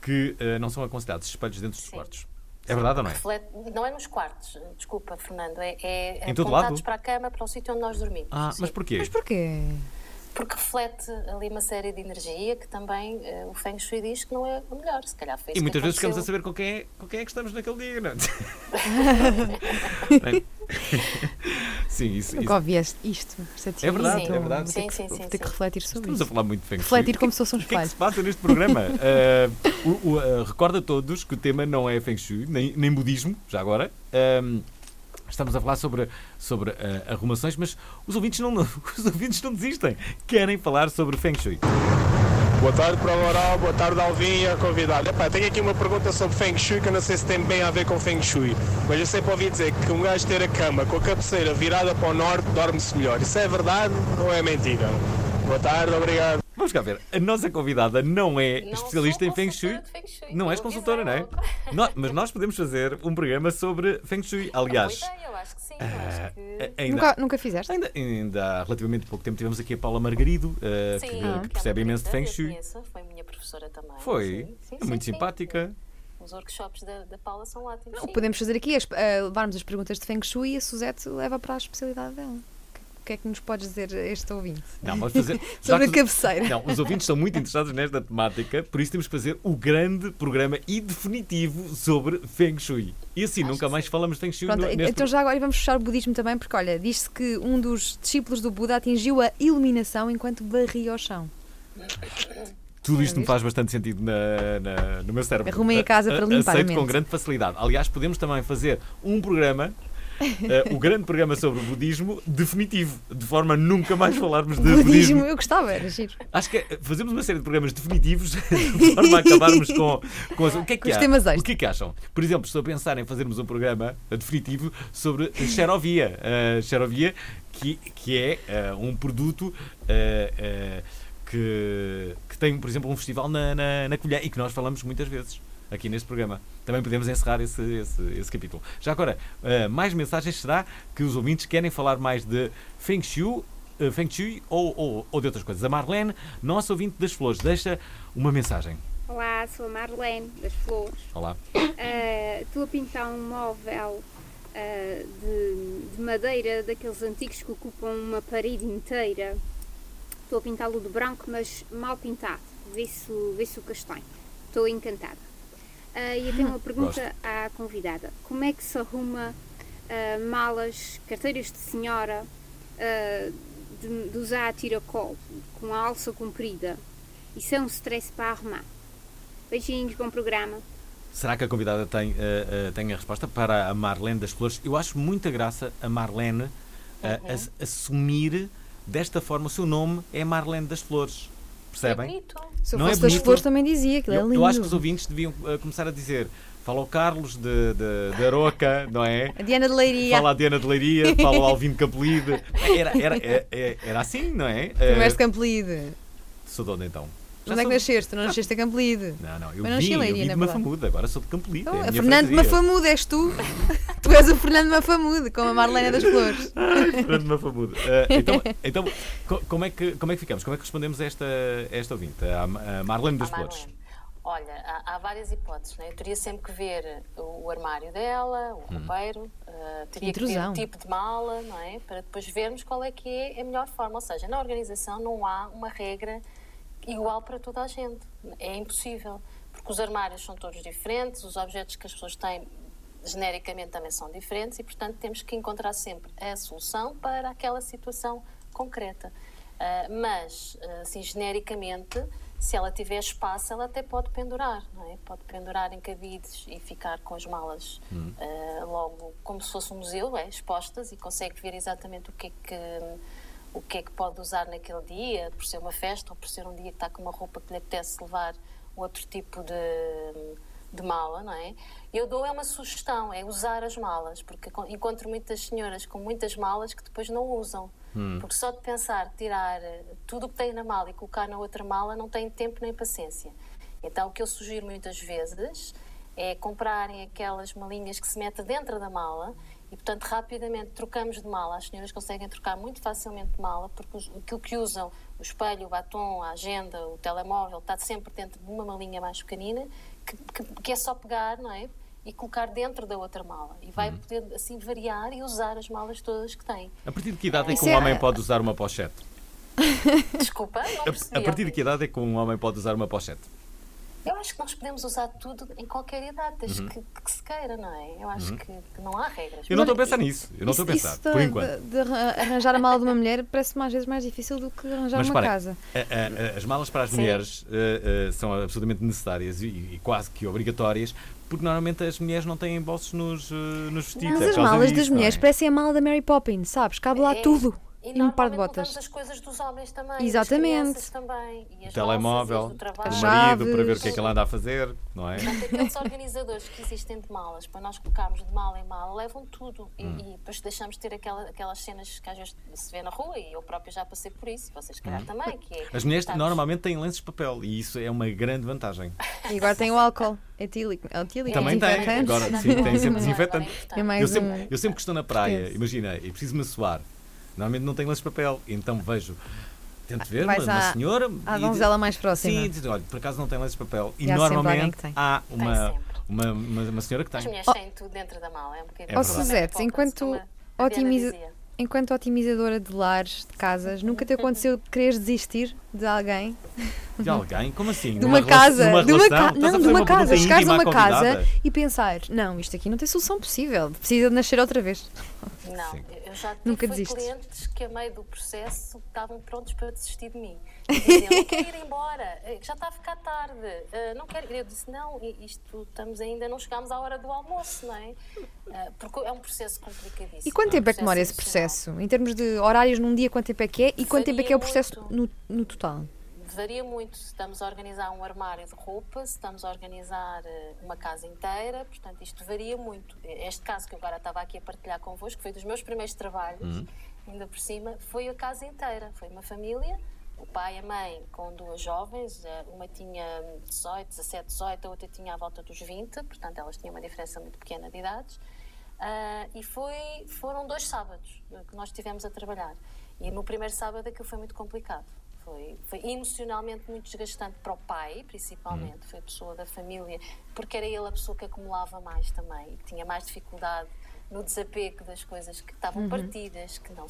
S1: que eh, não são aconselhados espelhos dentro dos quartos. É verdade ou não é?
S3: Reflete- não é nos quartos, desculpa, Fernando, é, é
S1: Em todo lado?
S3: para a cama, para o sítio onde nós dormimos.
S1: Ah, mas
S3: Sim.
S1: porquê?
S2: Mas porquê?
S3: Porque reflete ali uma série de energia que também eh, o Feng Shui diz que não é o melhor. Se calhar foi
S1: E muitas vezes ficamos a
S3: aconteceu.
S1: saber com quem, é, com quem é que estamos naquele dia, não é? Sim, isso,
S2: Nunca ouvi isto. esta
S1: É verdade,
S2: teoria,
S1: é verdade.
S3: Sim,
S2: que-
S3: sim, sim,
S2: ter que
S3: sim.
S2: refletir sobre
S1: Estamos a
S2: isso.
S1: falar muito de Feng Shui.
S2: Refletir como se fosse um
S1: O que é que
S2: espelho.
S1: se passa neste programa? Uh, o- o, uh, recordo a todos que o tema não é Feng Shui, nem, nem budismo, já agora. Um, estamos a falar sobre, sobre uh, arrumações, mas os ouvintes, não, os ouvintes não desistem. Querem falar sobre Feng Shui.
S11: Boa tarde, Prova Oral, boa tarde, Alvin e a convidada. Epá, tenho aqui uma pergunta sobre Feng Shui que eu não sei se tem bem a ver com Feng Shui, mas eu sempre ouvi dizer que um gajo ter a cama com a cabeceira virada para o norte dorme-se melhor. Isso é verdade ou é mentira? Boa tarde, obrigado.
S1: Vamos cá ver. A nossa convidada não é especialista em Feng Shui. Não és consultora, não é? Mas nós podemos fazer um programa sobre Feng Shui. Aliás,
S3: Eu acho que sim,
S1: Ah,
S3: eu acho que...
S1: ainda,
S2: Nunca, nunca fizeste?
S1: ainda, ainda há relativamente pouco tempo tivemos aqui a Paula Margarido, uh,
S3: Sim,
S1: que,
S3: que
S1: que
S3: é
S1: percebe imenso de Feng Shui.
S3: conheço, Foi minha professora também.
S1: Foi.
S3: sim. Sim,
S1: é muito
S3: sim, sim.
S1: simpática.
S3: Os workshops da, da Paula são ótimos. sim.
S2: Podemos fazer aqui, as- eh, levarmos as perguntas de Feng Shui e a Suzette leva para a especialidade dela. O que é que nos podes dizer este ouvinte?
S1: Não, vamos fazer.
S2: Sobre a cabeceira.
S1: Não, os ouvintes são muito interessados nesta temática, por isso temos que fazer o grande programa e definitivo sobre Feng Shui. E assim, nunca mais falamos de Feng Shui
S2: Pronto,
S1: no, neste
S2: então já agora vamos fechar o budismo também, porque olha, diz-se que um dos discípulos do Buda atingiu a iluminação enquanto varria o chão.
S1: Tudo isto me faz bastante sentido na, na- no meu cérebro.
S2: Arrumem a casa para limpar
S1: Aceito com grande facilidade. Aliás, podemos também fazer um programa, eh, o grande programa sobre o budismo, definitivo, de forma a nunca mais falarmos de budismo.
S2: budismo, eu gostava, era giro.
S1: Acho que é- fazemos uma série de programas definitivos de forma a acabarmos com, com as- o que é que há? O que é que acham? Por exemplo, estou a pensar em fazermos um programa eh, definitivo sobre xerovia. A xerovia, que, que é eh, um produto eh, eh, que, que tem, por exemplo, um festival na, na, na Colher e que nós falamos muitas vezes aqui neste programa. Também podemos encerrar esse, esse, esse capítulo. Já agora, eh, mais mensagens será que os ouvintes querem falar mais de Feng Shui, eh, Feng Shui ou, ou, ou de outras coisas. A Marlene, nosso ouvinte das flores, deixa uma mensagem.
S12: Olá, sou a Marlene das Flores.
S1: Olá.
S12: Ah, Estou a pintar um móvel ah, de, de madeira daqueles antigos que ocupam uma parede inteira. Estou a pintá-lo de branco, mas mal pintado. Vê-se vê-se o castanho. Estou encantada. Ah, e eu tenho uma pergunta à convidada: como é que se arruma ah, malas, carteiras de senhora ah, de, de usar a tiracol com a alça comprida? Isso é um stress para arrumar. Beijinhos, bom programa.
S1: Será que a convidada tem, eh, tem a resposta para a Marlene das Flores? Eu acho muita graça a Marlene eh, ass- assumir desta forma o seu nome é Marlene das Flores. Percebem?
S2: Se eu
S1: Não é
S2: fosse das
S1: bonito?
S2: flores também dizia, aquilo é
S1: Eu,
S2: lindo.
S1: eu acho que os ouvintes deviam eh, começar a dizer fala o Carlos de, de, de Aroca, não é?
S2: A Diana de Leiria.
S1: Fala a Diana de Leiria, fala o Alvino Capelide. Era, era, era, era- era assim, não é?
S2: És de
S1: Eh,
S2: Campolide.
S1: Sou de onde então?
S2: Onde é que
S1: sou-
S2: nasceste? Tu não nasceste a Campolide.
S1: Não, não, eu
S2: Mas
S1: vim, eu vim de
S2: verdade.
S1: Mafamude, agora sou de Campolide. é a
S2: Então,
S1: minha
S2: Fernando. Mafamude és tu. tu és o Fernando Mafamude, com a Marlena das Flores.
S1: Fernando Mafamude. Eh, então, então co- como, é que, como é que ficamos? Como é que respondemos a esta, a esta ouvinte, a, a Marlene das Flores?
S3: Olha, há, há várias hipóteses, não é? Eu teria sempre que ver o, o armário dela, o
S1: Hum.
S3: roupeiro, eh, teria que ver
S2: intrusão.
S3: o tipo de mala, não é? Para depois vermos qual é que é a melhor forma. Ou seja, na organização não há uma regra igual para toda a gente. É impossível. Porque os armários são todos diferentes, os objetos que as pessoas têm genericamente também são diferentes e, portanto, temos que encontrar sempre a solução para aquela situação concreta. Ah, mas, ah, assim, genericamente, se ela tiver espaço, ela até pode pendurar, não é? Pode pendurar em cabides e ficar com as malas
S13: Hum.
S3: ah, logo como se fosse um museu, é, expostas e consegue ver exatamente o que é que o que é que pode usar naquele dia, por ser uma festa ou por ser um dia que está com uma roupa que lhe apetece levar outro tipo de, de mala, não é? Eu dou é uma sugestão, é usar as malas, porque con- encontro muitas senhoras com muitas malas que depois não usam.
S13: Hum.
S3: Porque só de pensar tirar eh, tudo o que tem na mala e colocar na outra mala não tem tempo nem paciência. Então o que eu sugiro muitas vezes é comprarem aquelas malinhas que se mete dentro da mala e, portanto, rapidamente trocamos de mala. As senhoras conseguem trocar muito facilmente de mala porque os- aquilo que usam, o espelho, o batom, a agenda, o telemóvel, está sempre dentro de uma malinha mais pequenina que, que- que é só pegar, não é? E colocar dentro da outra mala. E vai poder, assim, variar e usar as malas todas que tem.
S1: A partir de que idade é que
S3: Isso
S1: um
S3: é-
S1: homem pode usar uma pochete?
S3: Desculpa, não
S1: A, a partir de que idade é que um homem pode usar uma pochete?
S3: Eu acho que nós podemos usar tudo em qualquer idade, desde
S1: Uhum.
S3: que, que se queira, não é? Eu acho
S1: Uhum.
S3: que, que não há regras.
S1: Eu não estou a pensar nisso. Eu não estou a pensar,
S2: isso
S1: por
S2: de-
S1: enquanto.
S2: De, de arran- arranjar a mala de uma mulher parece-me às vezes mais difícil do que arranjar
S1: Mas
S2: uma casa.
S1: a- a- as malas para as
S2: Sim.
S1: mulheres eh, eh, são absolutamente necessárias e, e quase que obrigatórias, porque normalmente as mulheres não têm bolsos nos, eh, nos vestidos.
S2: Mas
S1: é
S2: as malas
S1: disso,
S2: das
S1: não é?
S2: mulheres parecem a mala da Mary Poppins, sabes? Cabe lá
S3: É,
S2: tudo.
S3: E,
S2: E um par de botas.
S3: as coisas dos homens também.
S2: Exatamente.
S3: Também. E
S1: telemóvel,
S3: e trabalho.
S1: o marido, para ver o que é que ele anda a fazer, não é?
S3: Portanto, aqueles organizadores que existem de malas, para nós colocarmos de mala em mala, levam tudo. E,
S1: Hum.
S3: e depois deixamos de ter aquela, aquelas cenas que às vezes se vê na rua, e eu própria já passei por isso, vocês, se calhar,
S1: Hum.
S3: também. Que é,
S1: As mulheres
S3: estarmos-
S1: normalmente têm lenços de papel e isso é uma grande vantagem.
S2: E agora tem o álcool etílico. É etílico,
S1: Também tem,
S2: desinfetante.
S1: agora sim, tem sempre desinfetante.
S2: É
S1: eu, sempre, eu sempre que estou na praia, imagina, e preciso-me suar, normalmente não tenho lenços de papel, então vejo, tento ver uma,
S2: Vais
S1: uma
S2: à-
S1: senhora. e-
S2: donzela mais próxima.
S1: Sim, diz, olha, por acaso não tem lenços de papel. E
S2: E há
S1: normalmente
S2: que tem.
S1: há
S3: Tem
S1: uma, uma, uma, uma senhora que
S3: As
S1: tem.
S3: mulheres têm tudo dentro da mala, é um bocadinho.
S1: É
S2: Ó
S1: verdade.
S2: Suzete, enquanto,
S3: a
S2: otimiza- enquanto otimizadora de lares, de casas, nunca te aconteceu de quereres desistir de alguém?
S1: De alguém? Como assim?
S2: De uma casa, de uma,
S1: relação?
S2: ca...
S1: Estás a
S2: não, de uma casa, chegares a uma casa e pensar, não, isto aqui não tem solução possível, precisa de nascer outra vez.
S3: Não, eu já tive
S2: Nunca
S3: clientes que a meio do processo estavam prontos para desistir de mim. Diziam, não quero ir embora, eh, já está a ficar tarde, eh, não quero ir. Eu disse, não, i- isto estamos ainda, não chegámos à hora do almoço, não é? Eh, Porque é um processo complicadíssimo.
S2: E quanto
S3: é um
S2: tempo é que demora esse processo? Em termos de horários num dia, quanto tempo é que é? E quanto tempo é que é o processo no, no total?
S3: Varia muito se estamos a organizar um armário de roupa, se estamos a organizar eh, uma casa inteira, portanto isto varia muito. Este caso que eu agora estava aqui a partilhar convosco foi dos meus primeiros trabalhos,
S13: Uhum.
S3: ainda por cima, foi a casa inteira, foi uma família, o pai e a mãe com duas jovens, uma tinha 18, 17, 18, a outra tinha à volta dos 20, portanto elas tinham uma diferença muito pequena de idades. Ah, e foi, foram dois sábados que nós estivemos a trabalhar. E no primeiro sábado aquilo foi muito complicado. Foi, foi emocionalmente muito desgastante para o pai, principalmente. Foi a pessoa da família, porque era ele a pessoa que acumulava mais também e que tinha mais dificuldade no desapego das coisas que estavam
S13: Uhum.
S3: partidas, que não,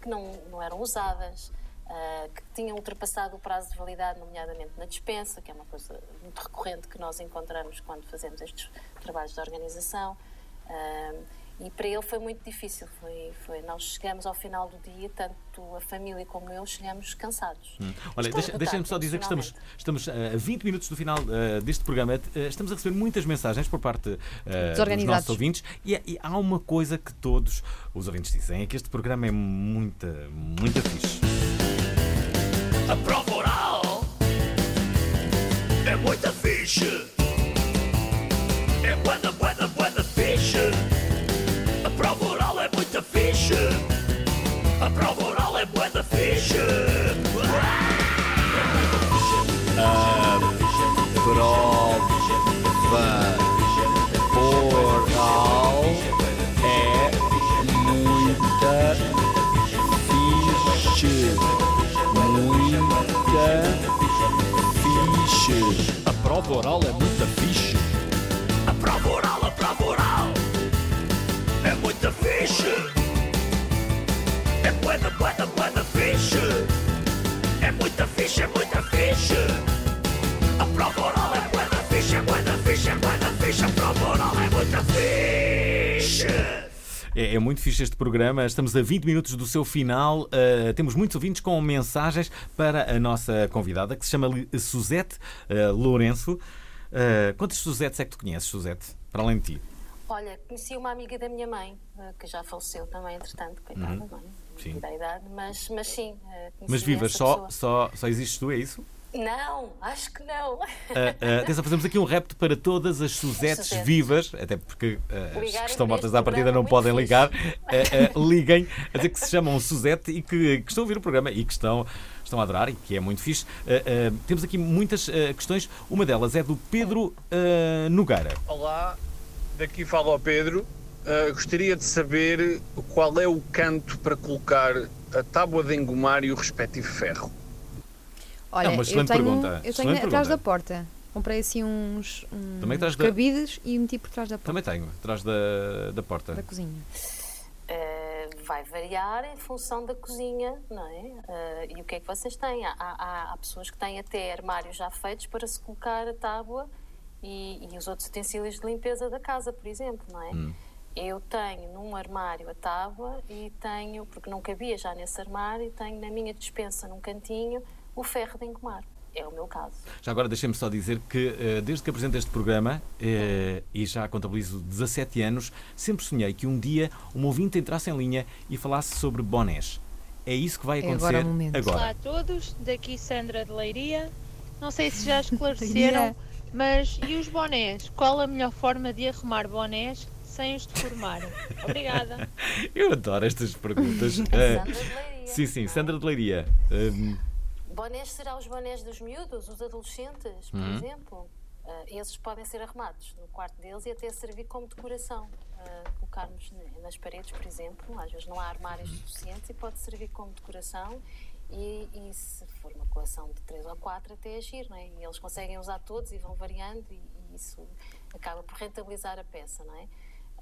S3: que, não, não eram usadas. ah, que tinham ultrapassado o prazo de validade, nomeadamente na dispensa, que é uma coisa muito recorrente que nós encontramos quando fazemos estes trabalhos de organização. Ah, e para ele foi muito difícil. Foi, foi, nós chegamos ao final do dia, tanto a família como eu, chegamos cansados.
S1: Hum. Olha,
S3: Está
S1: deixa- só dizer que estamos, estamos eh, a 20 minutos do final eh, deste programa. Eh, estamos a receber muitas mensagens por parte eh, dos nossos ouvintes e, e há uma coisa que todos os ouvintes dizem: é que este programa é muita, muita fixe.
S13: A prova oral é muita fixe. A prova oral é muita fixe.
S14: Muita fixe.
S15: A prova oral é muito fixe.
S13: A prova oral, a prova oral é muita fixe. É buena, buena, buena fixe. É muita fixe, é muita fixe. A prova oral é é buena fixe, é buena fixe. A prova oral é muita fixe.
S1: É, é muito fixe este programa. Estamos a 20 minutos do seu final. Uh, temos muitos ouvintes com mensagens para a nossa convidada, que se chama Suzete uh, Lourenço. Uh, quantas Suzetes é que tu conheces, Suzete? Para além de ti?
S3: Olha, conheci uma amiga da minha mãe, eh, que já faleceu também, entretanto, coitada,
S1: Uhum.
S3: é?
S1: Sim.
S3: À idade, mas, mas sim. eh,
S1: Mas vivas, só,
S3: pessoa.
S1: só, só existes tu, é isso?
S3: Não, acho que não.
S1: Ah, ah, atenção, fazemos aqui um repto para todas as Suzetes
S3: Suzetes.
S1: vivas, até porque ah, as que estão mortas à partida não
S3: programa,
S1: podem ligar. Ah, liguem a dizer que se chamam Suzete e que, que estão a ouvir o programa e que estão, estão a adorar e que é muito fixe. Temos aqui muitas questões. Uma delas é do Pedro Nogueira.
S16: Olá, daqui fala o Pedro. Uh, gostaria de saber qual é o canto para colocar a tábua de engomar e o respectivo ferro.
S2: Olha,
S1: É uma
S2: eu
S1: excelente
S2: tenho,
S1: pergunta,
S2: Eu tenho
S1: excelente
S2: atrás
S1: pergunta.
S2: da porta. Comprei assim uns, uns
S1: Também atrás da-
S2: cabides e meti por trás da porta
S1: Também tenho, atrás da, da porta.
S2: da cozinha.
S3: Uh, vai variar em função da cozinha, não é? Uh, e o que é que vocês têm? Há, há- há pessoas que têm até armários já feitos para se colocar a tábua e, e os outros utensílios de limpeza da casa, por exemplo, não é?
S1: Hum.
S3: Eu tenho num armário a tábua e tenho, porque não cabia já nesse armário, tenho na minha despensa, num cantinho, o ferro de engomar. É o meu caso.
S1: Já agora deixem-me só dizer que eh, desde que apresento este programa eh, e já contabilizo 17 anos, sempre sonhei que um dia um ouvinte entrasse em linha e falasse sobre bonés. É isso que vai
S2: É
S1: acontecer
S2: agora o momento.
S1: agora.
S17: Olá a todos, daqui Sandra de Leiria. Não sei se já esclareceram, mas e os bonés? Qual a melhor forma de arrumar bonés sem os deformar? Obrigada.
S1: Eu adoro estas perguntas.
S3: Sandra
S1: Eh,
S3: de Leiria.
S1: sim, sim, Sandra de Leiria. Hum,
S3: Bonés será os bonés dos miúdos, os adolescentes, por
S1: Uhum.
S3: exemplo. Ah, esses podem ser arrumados no quarto deles e até servir como decoração. Ah, colocarmos nas paredes, por exemplo. Às vezes não há armários suficientes e pode servir como decoração. E, e se for uma coleção de três ou quatro, até agir, não é? E eles conseguem usar todos e vão variando, e, e isso acaba por rentabilizar a peça, não é?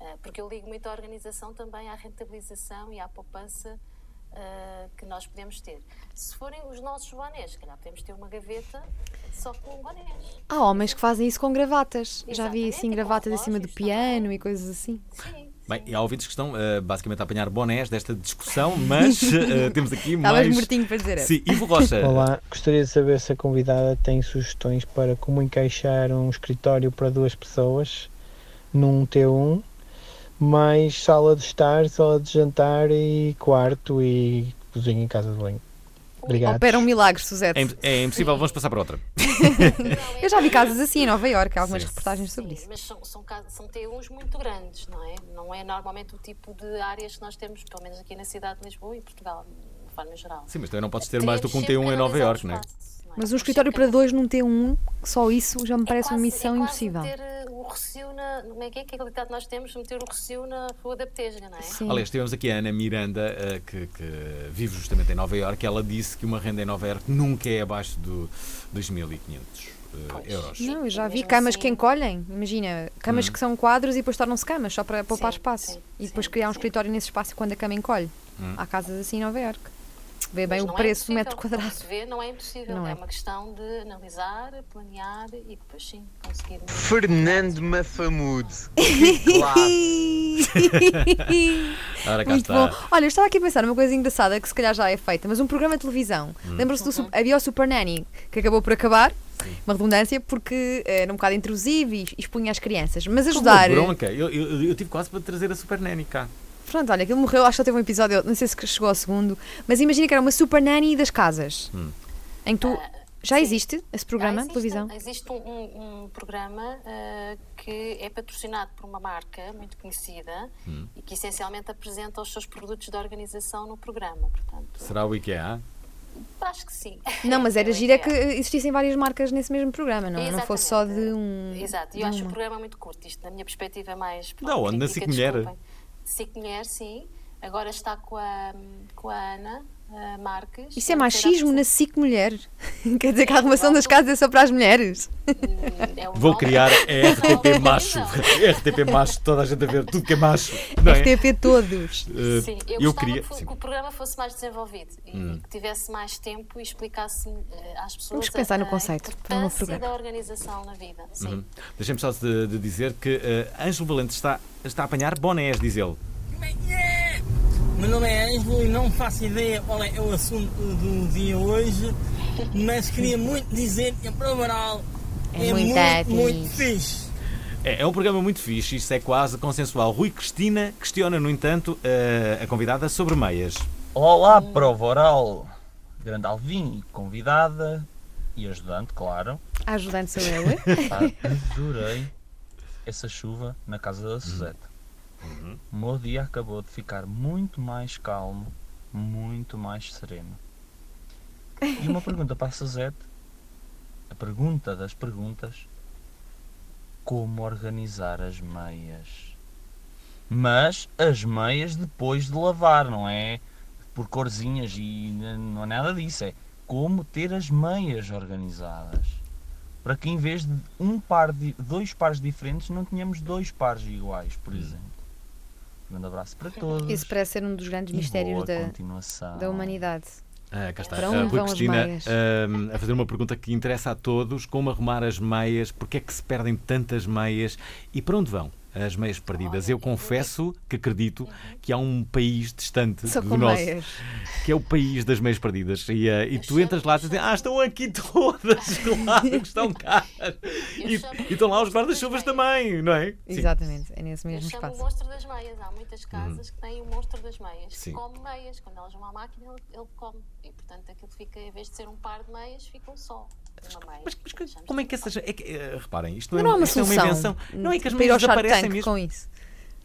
S3: Ah, porque eu ligo muito à organização também à rentabilização e à poupança ah, que nós podemos ter. Se forem os nossos bonés, se calhar podemos ter uma gaveta só com bonés.
S2: Há homens que fazem isso com gravatas. Já vi
S3: Exatamente,
S2: assim gravatas em cima do piano e coisas assim.
S1: Bem, e há ouvintes que estão eh, basicamente a apanhar bonés desta discussão, mas eh, temos aqui
S2: Estavas
S1: mais.
S2: mortinho para dizer.
S1: Sim, Ivo Rocha.
S18: Olá, gostaria de saber se a convidada tem sugestões para como encaixar um escritório para duas pessoas num T1, mais sala de estar, sala de jantar e quarto e cozinha em casa de banho. Obrigado.
S2: Opera um milagre, Suzete.
S1: É, é impossível, vamos passar para outra.
S2: Eu já vi casas assim em Nova Iorque, há algumas
S1: Sim.
S3: Sim,
S2: reportagens sobre isso.
S3: mas são, são, são T1s muito grandes, não é? Não é normalmente o tipo de áreas que nós temos, pelo menos aqui na cidade de Lisboa e Portugal, de forma geral.
S1: Sim, mas também não podes ter mais do que um
S3: Teremos
S1: T1 em Nova
S3: que
S1: Iorque, não é?
S3: É?
S2: Mas um escritório para dois num T1, só isso já me parece uma
S3: Quase-
S2: missão
S3: é quase
S2: impossível.
S3: meter eh, o recio na. Como é que é? Que é aquele ditado que nós temos? Meter o recio na Rua da Petesga, não é?
S2: Sim.
S1: Aliás, tivemos aqui a Ana Miranda, eh, que, que vive justamente em Nova Iorque. Ela disse que uma renda em Nova Iorque nunca é abaixo do 2.500 eh, euros.
S2: Não, eu já vi camas
S3: assim-
S2: que encolhem. Imagina, camas
S1: Hum.
S2: que são quadros e depois tornam-se camas, só para poupar espaço. e depois criar um escritório nesse espaço quando a cama encolhe.
S1: Hum.
S2: Há casas assim em Nova Iorque. Vê bem o
S3: é
S2: preço do metro quadrado.
S3: Vê, não é impossível.
S2: Não
S3: é.
S2: é.
S3: uma questão de analisar, planear e depois sim conseguir.
S19: Fernando Mafamude.
S1: Ora, cá
S2: Muito
S1: está.
S2: bom. Olha, eu estava aqui a pensar numa coisa engraçada que se calhar já é feita, mas um programa de televisão.
S1: Hum.
S2: Lembram-se do Sup- havia o Super Nanny, que acabou por acabar, uma redundância, porque era um bocado intrusivo e expunha as crianças. Mas ajudar.
S1: uma bronca. Eu, eu, eu tive quase para trazer a Super Nanny cá.
S2: Pronto, olha, aquilo morreu, acho que só teve um episódio, não sei se chegou ao segundo, mas imagina que era uma Super Nanny das casas.
S1: Hum.
S2: Em que tu. Já existe esse programa de televisão?
S3: Existe um, um- programa ah, que é patrocinado por uma marca muito conhecida
S1: Hum.
S3: e que essencialmente apresenta os seus produtos de organização no programa. Portanto,
S1: Será o IKEA?
S3: acho que sim.
S2: Não, mas era
S3: Eu
S2: gira
S3: é.
S2: que existissem várias marcas nesse mesmo programa, não, não fosse só de um.
S3: Exato, e eu acho o programa muito curto, isto da minha perspectiva mais.
S1: Da onde? Na
S3: crítica,
S1: SIC Mulher?
S3: desculpem. SIC Mulher, sim. Agora está com a, com a Ana ah, Marques.
S2: Isso é
S3: a
S2: machismo na SIC Mulher. Quer dizer que a arrumação das casas é só para as mulheres.
S3: é um
S1: Vou criar a RTP macho. RTP macho, toda a gente a ver tudo que é macho. Não é?
S2: RTP todos.
S1: Eh,
S3: Sim, eu,
S1: eu
S3: gostava
S1: queria.
S3: que, que o programa fosse mais desenvolvido e
S1: Hum.
S3: que tivesse mais tempo e explicasse eh, às pessoas
S2: Vamos pensar
S3: a,
S2: no
S3: a
S2: conceito para um programa.
S3: da organização na vida. Sim.
S1: Uhum. Deixem-me só de, de dizer que eh, Ângelo Valente está, está a apanhar bonés, diz ele.
S20: Meu nome é Ângelo e não faço ideia qual é o assunto do dia hoje, mas queria muito dizer que a prova oral
S2: É
S20: é,
S2: muito
S20: muito, muito,
S2: fixe.
S1: É, é um programa muito fixe, isto é quase consensual. Rui Cristina questiona, no entanto, eh, a convidada sobre meias.
S21: Olá, prova oral. Grande Alvin e convidada.
S22: e ajudante, claro.
S2: A ajudante sou eu.
S22: Pá, adorei essa chuva na casa da Suzete. O meu dia acabou de ficar muito mais calmo, muito mais sereno. E uma pergunta para a Suzete, a pergunta das perguntas, como organizar as meias? Mas as meias depois de lavar, não é por corzinhas e não é nada disso, é como ter as meias organizadas. Para que em vez de um par de dois pares diferentes não tenhamos dois pares iguais, por exemplo. Um grande abraço para todos.
S2: Esse parece ser um dos grandes
S22: E
S2: mistérios da, da humanidade.
S1: Ah, cá está.
S2: Para
S1: A
S2: onde
S1: Rui
S2: vão as
S1: Cristina
S2: meias?
S1: ahm, a fazer uma pergunta que interessa a todos: como arrumar as meias? Porque é que se perdem tantas meias? E para onde vão as meias perdidas? Eu confesso que acredito que há um país distante
S2: Só
S1: do nosso,
S2: meias.
S1: que é o país das meias perdidas. E, ah, e tu entras lá e dizes: Ah, estão aqui todas, claro que estão cá. E, e estão lá os guarda-chuvas também, não é?
S2: Exatamente, é nesse
S3: Eu
S2: mesmo
S3: chamo o
S2: espaço.
S3: monstro das meias. Há muitas casas que têm o monstro das meias,
S1: Sim.
S3: que come meias. Quando elas vão à máquina, ele, ele come. E portanto aquilo fica, em vez de ser um par de meias, fica um só. Meia. Mas,
S1: Como é que essas. É que, eh, reparem, isto não,
S2: Não há uma
S1: isto é uma
S2: solução
S1: invenção. Não é que as desaparecem
S2: Tank
S1: mesmo.
S2: com isso.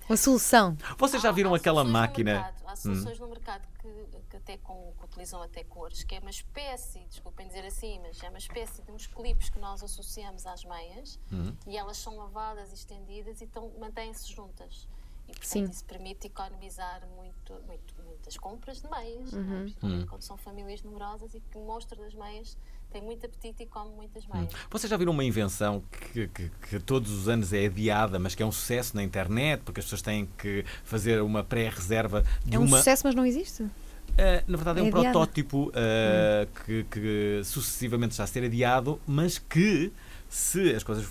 S2: Uma solução.
S1: Vocês já viram aquela máquina?
S3: Há
S1: Hum.
S3: soluções no mercado que, que até com, que utilizam até cores, que é uma espécie, desculpem dizer assim, mas é uma espécie de uns clipes que nós associamos às meias
S2: Uhum.
S3: e elas são lavadas e estendidas e então mantêm-se juntas. E portanto
S2: Sim.
S3: isso permite economizar muito, muito- muitas compras de meias, é?
S2: Uhum.
S1: Hum.
S3: quando são famílias numerosas e que o monstro das meias tem muito apetite e come muitas
S1: Hum.
S3: meias.
S1: Vocês já viram uma invenção que, que- que todos os anos é adiada, mas que é um sucesso na internet, porque as pessoas têm que fazer uma pré-reserva de
S2: É um
S1: uma.
S2: sucesso, mas não existe.
S1: Uh, na verdade, é,
S2: É
S1: um
S2: adiado.
S1: protótipo uh, que, que sucessivamente está a ser adiado, mas que, se as coisas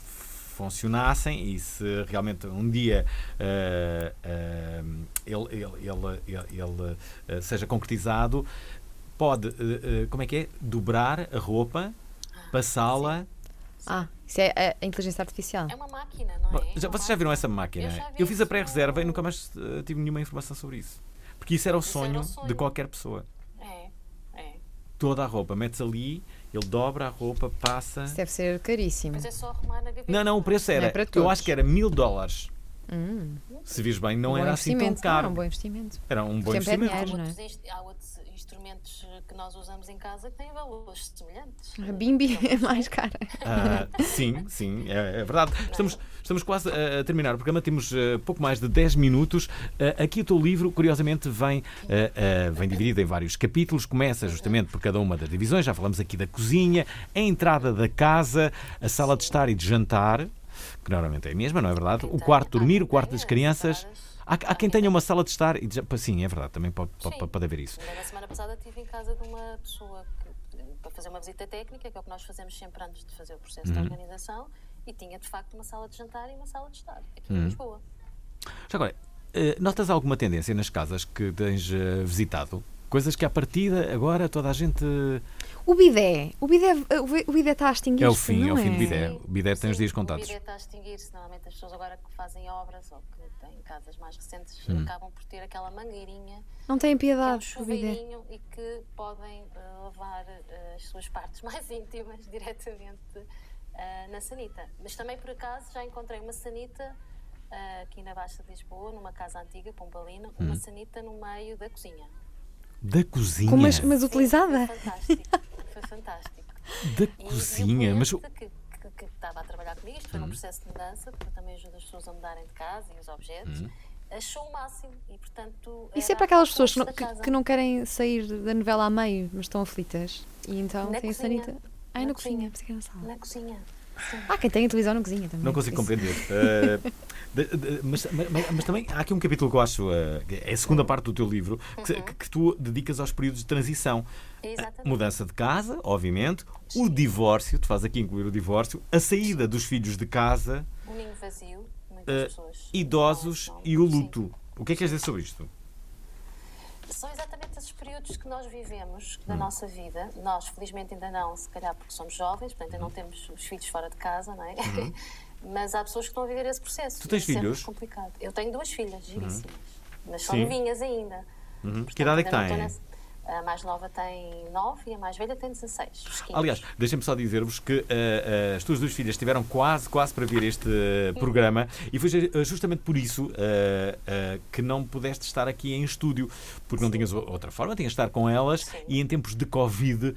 S1: funcionassem e se realmente um dia uh, uh, ele, ele, ele, ele- ele, uh, seja concretizado, pode, uh, uh, como é que é? Dobrar a roupa, passá-la.
S2: Ah, isso é a, a inteligência artificial.
S3: É uma máquina, não
S1: Bom,
S3: é?
S1: já, vocês já viram essa máquina?
S3: Eu vi
S1: Eu fiz a
S3: isso
S1: pré-reserva e nunca mais uh, tive nenhuma informação sobre isso. Porque isso era o
S3: Isso era o
S1: sonho,
S3: sonho.
S1: de qualquer pessoa.
S3: É, é.
S1: Toda a roupa, metes ali, ele dobra a roupa, passa.
S2: Isso deve ser caríssimo.
S3: Mas é só arrumar na gaveta.
S1: Não, não, o preço era.
S2: é para
S1: eu acho que era mil dólares.
S2: Hum.
S1: Se vires bem, não
S2: Um
S1: era assim tão
S2: investimento,
S1: caro.
S2: Não, é um bom investimento.
S1: Era um bom
S2: Tempo é
S1: investimento.
S2: dinheiro, não é?
S3: Há outros instrumentos que nós usamos em casa que têm valores semelhantes.
S2: A Bimbi é mais cara.
S1: Ah, sim, sim, é, é verdade. Estamos, estamos quase a, terminar o programa, temos eh, pouco mais de 10 minutos. Ah, aqui o teu livro, curiosamente, vem, vem dividido em vários capítulos. Começa justamente por cada uma das divisões. Já falamos aqui da cozinha, a entrada da casa, a sala de estar e de jantar, que normalmente é a mesma, não é verdade? O quarto de dormir, o quarto das crianças. Há, há quem tenha uma sala de estar e de ja- Sim, é verdade, também pode, pode, pode haver isso.
S3: Na semana passada estive em casa de uma pessoa que, para fazer uma visita técnica, que é o que nós fazemos sempre antes de fazer o processo de
S1: Uhum.
S3: organização, e tinha de facto uma sala de jantar e uma sala de estar, aqui
S1: Uhum.
S3: em Lisboa.
S1: Já agora, eh, notas alguma tendência nas casas que tens eh, visitado? Coisas que à partida agora toda a gente.
S2: O bidé. O bidé, o bi- o bidé está a extinguir-se,
S1: É o fim, é o fim do bidé. O bidé tem os dias
S3: O
S1: contados.
S3: bidé está a extinguir-se. Normalmente as pessoas agora que fazem obras ou que casas mais recentes
S1: Hum.
S3: acabam por ter aquela mangueirinha
S2: Não têm
S3: que é um
S2: piedade,
S3: chuveirinho e que podem eh, lavar eh, as suas partes mais íntimas diretamente eh, na sanita. Mas também por acaso já encontrei uma sanita aqui na Baixa de Lisboa, numa casa antiga, Pombalina, uma
S1: Hum.
S3: sanita no meio da cozinha.
S1: Da cozinha.
S2: Com mas, mas utilizada?
S3: Foi fantástico. Foi fantástico.
S1: Da
S3: E
S1: cozinha, mas
S3: que, que, estava a trabalhar comigo, isto foi num processo de mudança, porque também ajudo as pessoas a mudarem de casa e os objetos,
S1: Hum.
S3: achou o máximo e, portanto.
S2: Isso é para aquelas
S3: a
S2: pessoas que não, que, não querem sair da novela a meio, mas estão aflitas. E então
S3: Na
S2: têm a
S3: cozinha.
S2: sanita. Ai, na, cozinha, na sala.
S3: Na cozinha.
S2: Há quem tenha televisão na cozinha também.
S1: Não consigo
S2: isso.
S1: compreender. Eh, de- de- mas, mas- mas também há aqui um capítulo que eu acho. que é a segunda parte do teu livro, que, que- que tu dedicas aos períodos de transição.
S3: Exatamente.
S1: Mudança de casa, obviamente, o divórcio, tu fazes aqui incluir o divórcio, a saída dos filhos de casa,
S3: Um ninho vazio, muitas
S1: eh,
S3: pessoas.
S1: idosos e o luto. O que é que queres dizer sobre isto?
S3: São exatamente esses períodos que nós vivemos da
S1: Hum.
S3: nossa vida. Nós, felizmente, ainda não, se calhar porque somos jovens, portanto, ainda
S1: Uhum.
S3: não temos os filhos fora de casa, não é?
S1: Uhum.
S3: Mas há pessoas que estão a viver esse processo.
S1: Tu tens
S3: é
S1: filhos?
S3: complicado. Eu tenho duas filhas, giríssimas. Mas são
S1: Sim.
S3: novinhas ainda.
S1: Uhum.
S3: Portanto,
S1: Que idade é que têm?
S3: A mais nova tem 9 e a mais velha tem 16. os quintos.
S1: Aliás, deixem-me só dizer-vos que eh, eh, as tuas duas filhas estiveram quase, quase para ver este eh, programa e foi ju- justamente por isso que não pudeste estar aqui em estúdio, porque não tinhas outra forma, tinhas de estar com elas e em tempos de Covid,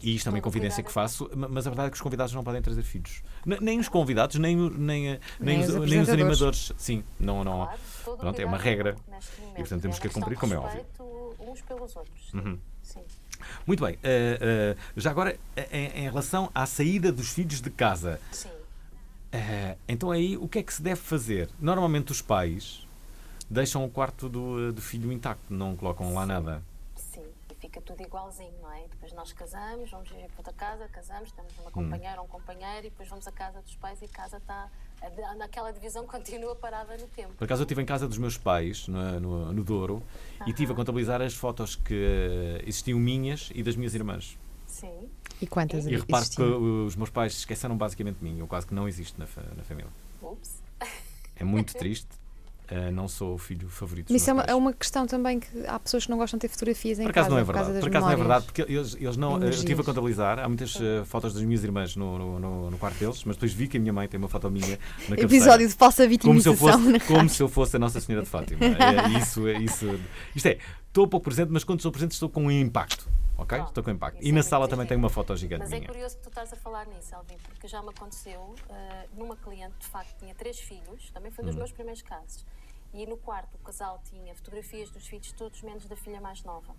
S1: e isto é uma confidência que faço, ma- mas a verdade é que os convidados não podem trazer filhos. N- nem os convidados, nem, nem, nem,
S2: Nem
S1: os,
S2: os
S1: nem os animadores. Sim, não, não.
S3: todo o
S1: Pronto, é uma regra e portanto temos
S3: É
S1: que a cumprir, como é óbvio.
S3: Uns pelos outros.
S1: Uhum.
S3: Sim.
S1: Muito bem. eh, eh, já agora, eh, em, em relação à saída dos filhos de casa.
S3: Sim.
S1: eh, então aí, o que é que se deve fazer? Normalmente os pais deixam o quarto do, do filho intacto, não colocam lá nada.
S3: Sim, e fica tudo igualzinho, não é? Depois nós casamos, vamos viver para outra casa, casamos, temos uma
S1: Hum.
S3: companheira ou um companheiro e depois vamos à casa dos pais e a casa está. Naquela divisão continua parada no tempo.
S1: Por acaso eu estive em casa dos meus pais, no, no, no Douro, e estive a contabilizar as fotos que eh, existiam minhas e das minhas irmãs.
S3: Sim.
S2: E quantas
S1: E reparo que
S2: existiam?
S1: os meus pais esqueceram basicamente de mim. Eu quase que não existo na, fa- na família.
S3: Ups.
S1: É muito triste. Eh, não sou o filho favorito
S2: Mas isso é uma, é uma questão também que há pessoas que não gostam de ter fotografias em
S1: Por acaso
S2: casa
S1: não é
S2: por causa
S1: Por acaso não é verdade, porque eles, eles não. eh, Eu estive a contabilizar, há muitas eh, fotos das minhas irmãs no, no, no- no quarto deles, mas depois vi que a minha mãe tem uma foto minha na.
S2: Episódio de falsa
S1: como se eu
S2: vitimização
S1: fosse,
S2: na
S1: Como se eu fosse a Nossa Senhora de Fátima. É, isso, é, isso, isto é, estou pouco presente, mas quando estou presente estou com um impacto. Ok? Estou com impacto. E na sala também tenho uma foto gigante
S3: Mas é
S1: minha.
S3: curioso que tu estás a falar nisso, Alvin, porque já me aconteceu eh, numa cliente, de facto, tinha três filhos, também foi dos
S1: Hum.
S3: meus primeiros casos. E no quarto o casal tinha fotografias dos filhos todos, menos da filha mais nova.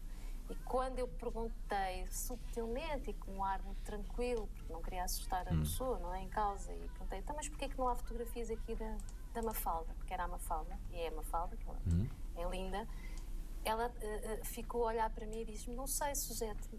S3: E quando eu perguntei subtilmente e com um ar muito tranquilo, porque não queria assustar a
S23: Hum.
S3: pessoa, não é? Em causa, e perguntei, então, mas porquê que não há fotografias aqui da, da Mafalda? Porque era a Mafalda, e é a Mafalda, que ela
S1: Hum.
S3: é linda. Ela eh, ficou a olhar para mim e disse-me: Não sei, Suzete,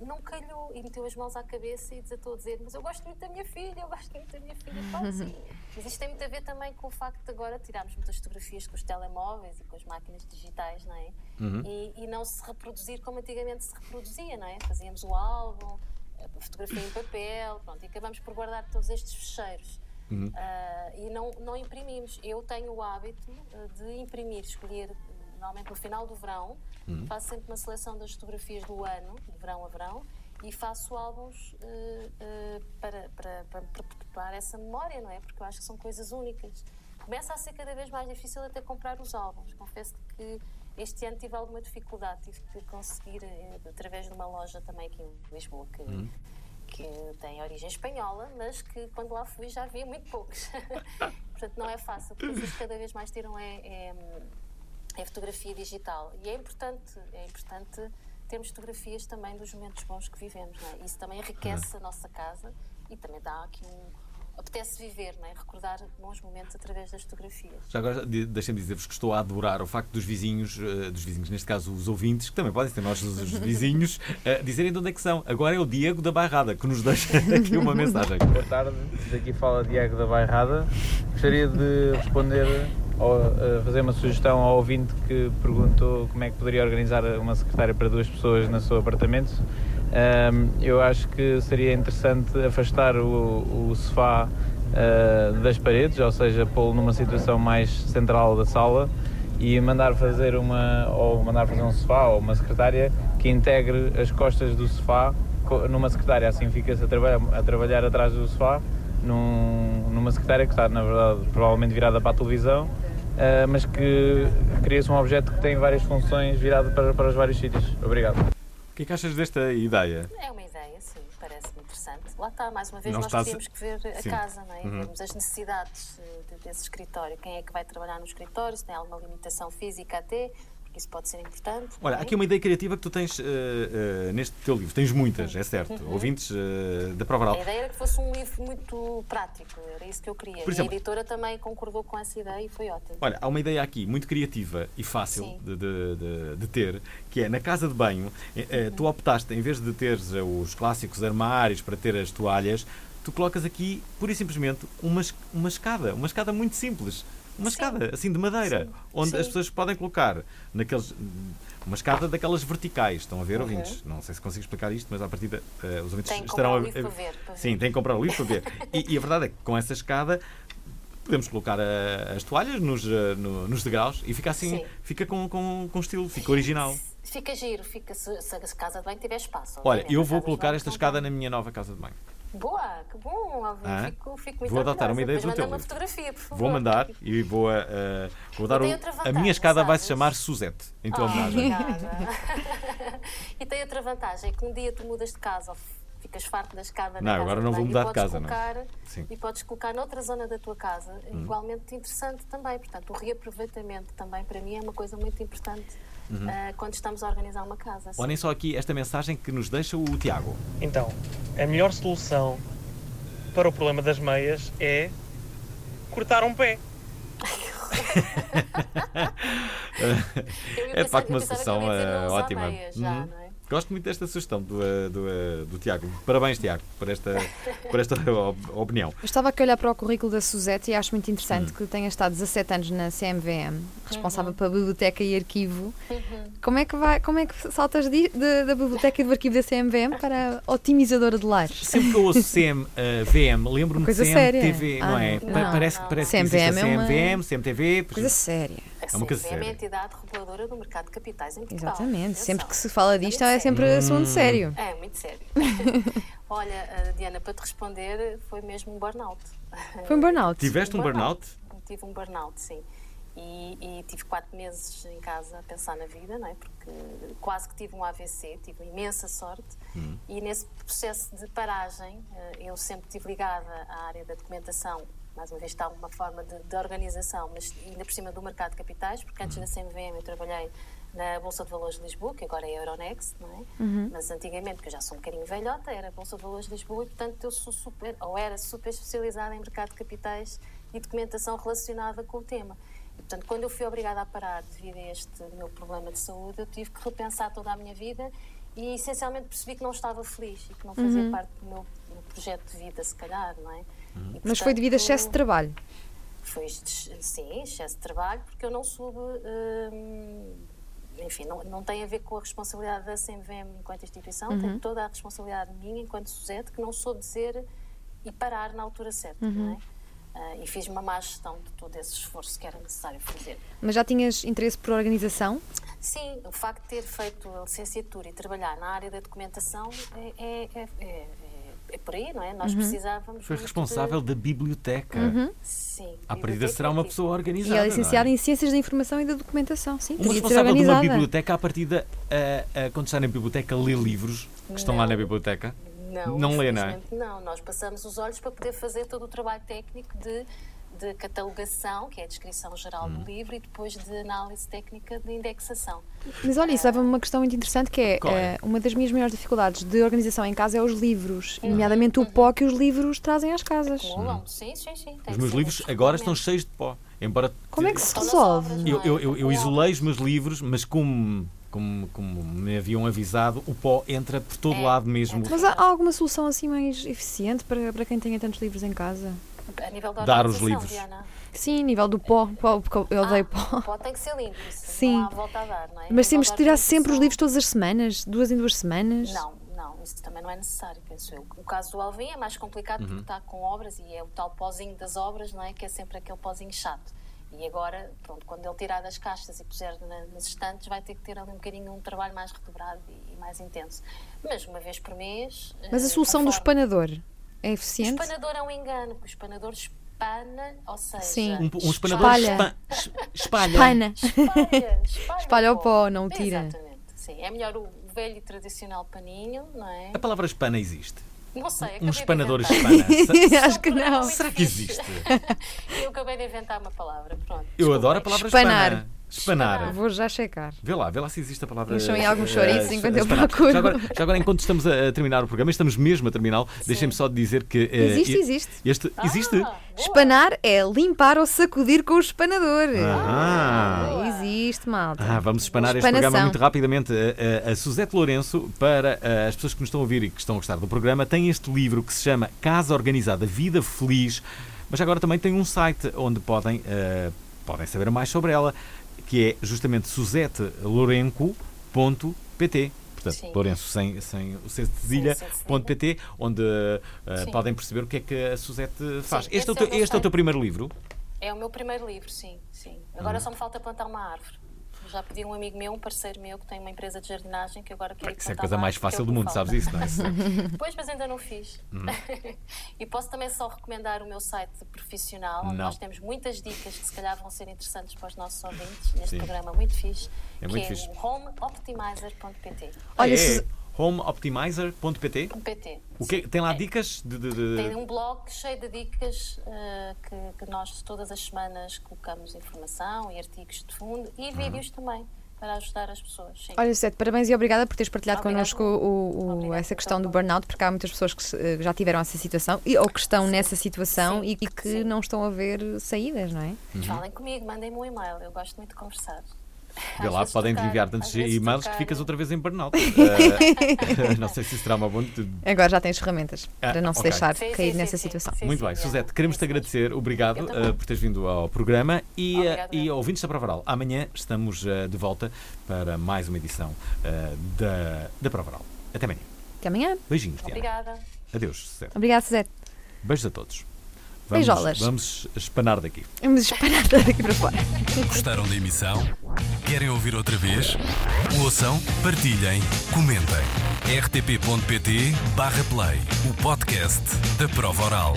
S3: não calhou. E meteu as mãos à cabeça e desatou a dizer: Mas eu gosto muito da minha filha, eu gosto muito da minha filha. Claro, sim. Mas isto tem muito a ver também com o facto de agora tirarmos muitas fotografias com os telemóveis e com as máquinas digitais, não é?
S23: Uhum.
S3: E, e não se reproduzir como antigamente se reproduzia, não é? Fazíamos o álbum, a fotografia em papel, pronto, e acabamos por guardar todos estes fecheiros.
S1: Uhum.
S3: Ah, e não, não imprimimos. Eu tenho o hábito ah, de imprimir, escolher, eh, normalmente no final do verão,
S23: Uhum.
S3: faço sempre uma seleção das fotografias do ano, de verão a verão, e faço álbuns eh, eh, para, para, para, preparar essa memória, não é? Porque eu acho que são coisas únicas. Começa a ser cada vez mais difícil até comprar os álbuns. Confesso que este ano tive alguma dificuldade, tive que conseguir, eh, através de uma loja também aqui em Lisboa, que,
S1: Hum.
S3: que tem origem espanhola, mas que quando lá fui já havia muito poucos. Portanto, não é fácil, porque as cada vez mais tiram é, é, é fotografia digital. E é importante, é importante termos fotografias também dos momentos bons que vivemos. É? Isso também enriquece a nossa casa e também dá aqui um. Apetece viver, não é? recordar bons momentos através das fotografias.
S1: Já agora de- deixem-me dizer-vos que estou a adorar o facto dos vizinhos, eh, dos vizinhos, neste caso os ouvintes, que também podem ser nós os vizinhos, eh, dizerem de onde é que são. Agora é o Diego da Bairrada que nos deixa aqui uma mensagem.
S23: Boa tarde, daqui fala Diego da Bairrada. Gostaria de responder ou eh, fazer uma sugestão ao ouvinte que perguntou como é que poderia organizar uma secretária para duas pessoas no seu apartamento. Ahm, eu acho que seria interessante afastar o, o sofá ah, das paredes, ou seja, pô-lo numa situação mais central da sala e mandar fazer uma ou mandar fazer um sofá ou uma secretária que integre as costas do sofá numa secretária, assim fica-se a, trabalhar, a trabalhar atrás do sofá num- numa secretária que está na verdade provavelmente virada para a televisão ah, mas que cria-se um objeto que tem várias funções virado para, para os vários sítios. Obrigado.
S1: O que é que achas desta ideia?
S3: É uma ideia, sim, parece-me interessante. Lá está, mais uma vez,
S1: Não
S3: nós
S1: estás-
S3: temos que ver a
S1: Sim.
S3: casa, não é?
S1: Uhum.
S3: Vermos as necessidades eh, de- desse escritório. Quem é que vai trabalhar no escritório, se tem alguma limitação física até, isso pode ser importante.
S1: Olha,
S3: não é?
S1: aqui uma ideia criativa que tu tens eh, eh, neste teu livro. Tens muitas, é certo.
S3: Uhum.
S1: Ouvintes eh, da Prova Oral.
S3: A ideia era que fosse um livro muito prático, era isso que eu queria.
S1: Por
S3: e
S1: exemplo-
S3: a editora também concordou com essa ideia e foi ótimo.
S1: Olha, há uma ideia aqui muito criativa e fácil de, de- de- de ter, que é na casa de banho, eh, tu optaste, em vez de teres os clássicos armários para ter as toalhas, tu colocas aqui, pura e simplesmente, uma, uma escada. Uma escada muito simples. Uma escada, assim, de madeira, onde
S3: Sim.
S1: as pessoas podem colocar naqueles. Uma escada daquelas verticais, estão a ver,
S3: Uhum.
S1: ouvintes? Não sei se consigo explicar isto, mas à partida eh, os ouvintes
S3: Tem que
S1: estarão a
S3: ver, para ver.
S1: Sim, tem que comprar o livro para ver. E, e a verdade é que com essa escada podemos colocar eh, as toalhas nos, eh, no- nos degraus e fica assim,
S3: Sim.
S1: fica com, com, com estilo, fica original.
S3: Fica giro, fica, se, se a casa de banho tiver espaço.
S1: Olha, eu vou colocar esta escada na minha nova casa de banho.
S3: Boa, que bom. Alvin.
S1: Ah,
S3: Fico, fico muito
S1: vou adotar uma ideia do teu
S3: uma
S1: livro.
S3: fotografia, por favor.
S1: Vou mandar e vou, uh, vou dar o-
S3: outra
S1: A
S3: vantagem,
S1: minha escada vai se
S3: sabes?
S1: chamar Suzette, em tua
S3: Ah,
S1: homenagem.
S3: e tem outra vantagem, é que um dia tu mudas de casa ou ficas farto da escada
S1: Não, agora não vou mudar de casa, não.
S3: colocar,
S1: Sim.
S3: E podes colocar noutra zona da tua casa,
S1: Hum.
S3: igualmente interessante também. Portanto, o reaproveitamento também para mim é uma coisa muito importante
S1: Uhum.
S3: ah, quando estamos a organizar uma casa. sim.
S1: Olhem só aqui esta mensagem que nos deixa o Tiago.
S24: Então, a melhor solução para o problema das meias é cortar um pé.
S1: É de facto uma solução
S3: usar
S1: ótima.
S3: meias já,
S1: Uhum.
S3: não é?
S1: Gosto muito desta sugestão do, eh, do, eh, do Tiago. Parabéns, Tiago, por esta, por esta op- opinião.
S2: Eu estava aqui a olhar para o currículo da Suzette e acho muito interessante
S1: Hum.
S2: que tenha estado 17 anos na CMVM, responsável pela biblioteca e arquivo. Como é que vai, como é que saltas di- de- da biblioteca e do arquivo da CMVM para otimizadora de lares?
S1: Sempre que eu ouço CM, eh, VM, lembro-me de
S2: Coisa séria.
S1: CMTV, não
S2: Ah,
S1: é?
S2: não.
S1: Pa- parece
S2: Não,
S1: parece que existe a
S2: CMVM é uma
S1: CMVM, CMTV.
S2: Coisa séria.
S3: A
S1: É uma coisa
S3: CMVM é a
S1: séria.
S3: entidade reguladora do mercado de capitais em Portugal.
S2: Exatamente. Sempre
S3: Atenção.
S2: que se fala disto é
S3: muito
S2: sempre
S3: sério.
S2: assunto sério.
S3: É, muito sério. Olha, ah, Diana, para te responder, foi mesmo um burnout.
S2: Foi um burnout?
S1: Tiveste um burnout?
S3: Tive um burnout, sim. E, e tive quatro meses em casa a pensar na vida, não é? Porque quase que tive um AVC, tive imensa sorte.
S1: Hum.
S3: E nesse processo de paragem, eh, eu sempre estive ligada à área da documentação. Mais uma vez, está uma forma de, de organização, mas ainda por cima do mercado de capitais, porque antes da CMVM eu trabalhei na Bolsa de Valores de Lisboa, que agora é a Euronext, não é?
S2: Uhum.
S3: Mas antigamente, que eu já sou um bocadinho velhota, era a Bolsa de Valores de Lisboa e, portanto, eu sou super, ou era super especializada em mercado de capitais e documentação relacionada com o tema. E, portanto, quando eu fui obrigada a parar devido a este meu problema de saúde, eu tive que repensar toda a minha vida e, essencialmente, percebi que não estava feliz e que não fazia
S2: Uhum.
S3: parte do meu, meu projeto de vida, se calhar, não é?
S2: Mas foi devido a excesso de trabalho.
S3: foi sim, excesso de trabalho, porque eu não soube. hum, enfim, não, não tem a ver com a responsabilidade da CMVM enquanto instituição,
S2: Uhum.
S3: tem toda a responsabilidade minha enquanto Suzete, que não soube dizer e parar na altura certa,
S2: Uhum.
S3: não é? Ah, e fiz uma má gestão de todo esse esforço que era necessário fazer.
S2: Mas já tinhas interesse por organização?
S3: Sim, o facto de ter feito a licenciatura e trabalhar na área da documentação é, é, é, é- é por aí, não é? Nós
S2: Uhum.
S3: precisávamos.
S1: Foi responsável
S3: de...
S1: da biblioteca.
S2: Uhum.
S3: Sim.
S1: À partida será uma pessoa
S2: E
S1: organizada.
S2: é licenciada
S1: não é?
S2: em Ciências da Informação e da Documentação. Sim,
S1: Uma responsável de uma
S2: organizada.
S1: biblioteca, à partida, a- a- quando está na biblioteca, lê livros que estão lá na biblioteca?
S3: Não,
S1: Não lê, não é?
S3: não. Nós passamos os olhos para poder fazer todo o trabalho técnico de, de catalogação, que é a descrição geral
S1: Hum.
S3: do livro, e depois de análise técnica de indexação.
S2: Mas olha, isso leva-me a uma questão muito interessante que é,
S3: é?
S2: eh, uma das minhas maiores dificuldades de organização em casa é os livros,
S3: Uhum.
S2: nomeadamente o pó que os livros trazem às casas.
S3: Acumulam. Sim, sim, sim. tem
S1: Os meus livros agora estão cheios de pó. Embora
S2: Como é que se resolve?
S1: eu, eu, eu, eu isolei os meus livros, mas como, como, como me haviam avisado, o pó entra por todo lado mesmo.
S2: Mas há há alguma solução assim mais eficiente para, para quem tenha tantos livros em casa?
S3: A nível da
S1: Dar os livros.
S3: Diana.
S2: Sim, nível do pó, pó, porque eu odeio pó.
S3: O pó tem que ser limpo, isso
S2: Sim.
S3: não há volta a dar, não é? A
S2: Mas temos de tirar sempre os livros todas as semanas, duas em duas semanas.
S3: Não, não, isso também não é necessário, penso eu. O caso do Alvin é mais complicado
S2: Uhum.
S3: porque está com obras e é o tal pozinho das obras, não é? Que é sempre aquele pozinho chato. E agora, pronto, quando ele tirar das caixas e puser na, nas estantes, vai ter que ter ali um bocadinho um trabalho mais redobrado e, e mais intenso. Mas uma vez por mês.
S2: Mas a
S3: eh,
S2: solução do
S3: conforme-
S2: espanador é
S3: O
S2: eficiente?
S3: espanador é um engano, porque o espanador espana, ou seja.
S2: Sim.
S1: Um, um espanador
S2: Espalha.
S1: espa- es- espalha.
S2: Espana.
S3: Espalha, espalha,
S2: Espalha o pó, não o tira.
S3: Exatamente, sim. É melhor o velho e tradicional paninho, não é?
S1: A palavra espana existe.
S3: Não sei,
S1: Um espanador espana.
S2: Acho que não.
S1: Será que existe?
S3: Eu acabei de inventar uma palavra, pronto.
S1: Eu adoro a palavra
S2: Espanar.
S1: espana. Espanar.
S2: Vou já checar.
S1: Vê lá, vê lá se existe a palavra.
S2: Deixam aí alguns
S1: eh,
S2: chouriços
S1: eh,
S2: enquanto eu
S1: espanar.
S2: procuro.
S1: Já agora, já agora, enquanto estamos a, terminar o programa, estamos mesmo a terminá-lo, deixem-me só dizer que. eh,
S2: Existe, existe.
S1: Este, existe?
S2: Espanar é limpar ou sacudir com o espanador.
S1: Ah.
S2: Existe, malta.
S1: Ah, vamos espanar este programa muito rapidamente. A, a, a Suzete Lourenço, para eh, as pessoas que nos estão a ouvir e que estão a gostar do programa, tem este livro que se chama Casa Organizada, Vida Feliz, mas agora também tem um site onde podem, eh, podem saber mais sobre ela, que é justamente suzetelourenco.pt. Portanto,
S3: Sim.
S1: Lourenço sem, sem o C de cedilha, ponto .pt, onde
S3: Sim.
S1: podem perceber o que é que a Suzete faz.
S3: Sim,
S1: este, é o
S3: esse
S1: teu,
S3: é o meu
S1: este é o teu primeiro livro?
S3: É o meu primeiro livro, sim, sim. Agora
S1: Uhum.
S3: só me falta plantar uma árvore. Já pedi a um amigo meu, um parceiro meu, que tem uma empresa de jardinagem, que agora quer ir
S1: Isso é a coisa mais fácil do mundo,
S3: falta.
S1: sabes isso, não é?
S3: Pois, mas ainda não fiz.
S1: Hum.
S3: e posso também só recomendar o meu site profissional, onde
S1: Não.
S3: nós temos muitas dicas que se calhar vão ser interessantes para os nossos ouvintes neste
S1: Sim.
S3: programa muito fixe,
S1: É
S3: que
S1: muito
S3: é
S1: fixe.
S3: o homeoptimizer.pt.
S1: Olha, é homeoptimizer.pt
S3: PT.
S1: O que tem lá dicas de, de- de-
S3: Tem um blog cheio de dicas eh, que, que nós todas as semanas colocamos informação e artigos de fundo e
S1: Uhum.
S3: vídeos também para ajudar as pessoas. Sim.
S2: Olha, Sete, parabéns e obrigada por teres partilhado
S3: Obrigada.
S2: connosco o- o- essa questão do burnout, porque há muitas pessoas que se- eh, já tiveram essa situação e, ou que estão nessa situação e, e que não estão a ver saídas, não é?
S1: Uhum.
S3: Falem comigo, mandem-me um e-mail, eu gosto muito de conversar.
S1: Vê lá, podem
S3: trocar-
S1: enviar tantos e-mails que ficas outra vez em burnout. Eh, não sei se isso será uma boa.
S2: Agora já tens ferramentas
S1: Ah,
S2: para não se
S1: ok.
S2: deixar
S3: Sim,
S2: cair
S3: sim,
S2: nessa
S3: sim,
S2: situação.
S1: Muito bem, Suzete, queremos te agradecer, obrigado eh, por teres vindo ao programa e,
S3: Obrigada,
S1: e ouvintes da Prova Oral. Amanhã estamos de volta para mais uma edição da, da Prova Oral. Até amanhã.
S2: Até amanhã.
S1: Beijinhos, Diana.
S3: Obrigada.
S1: Adeus, Suzete.
S2: Obrigada, Suzete.
S1: Beijos a todos.
S2: Beijolas.
S1: Vamos espanar daqui.
S2: Vamos espanar daqui para fora.
S25: Gostaram da emissão? Querem ouvir outra vez? Ouçam, partilhem, comentem. rtp.pt/play o podcast da prova oral.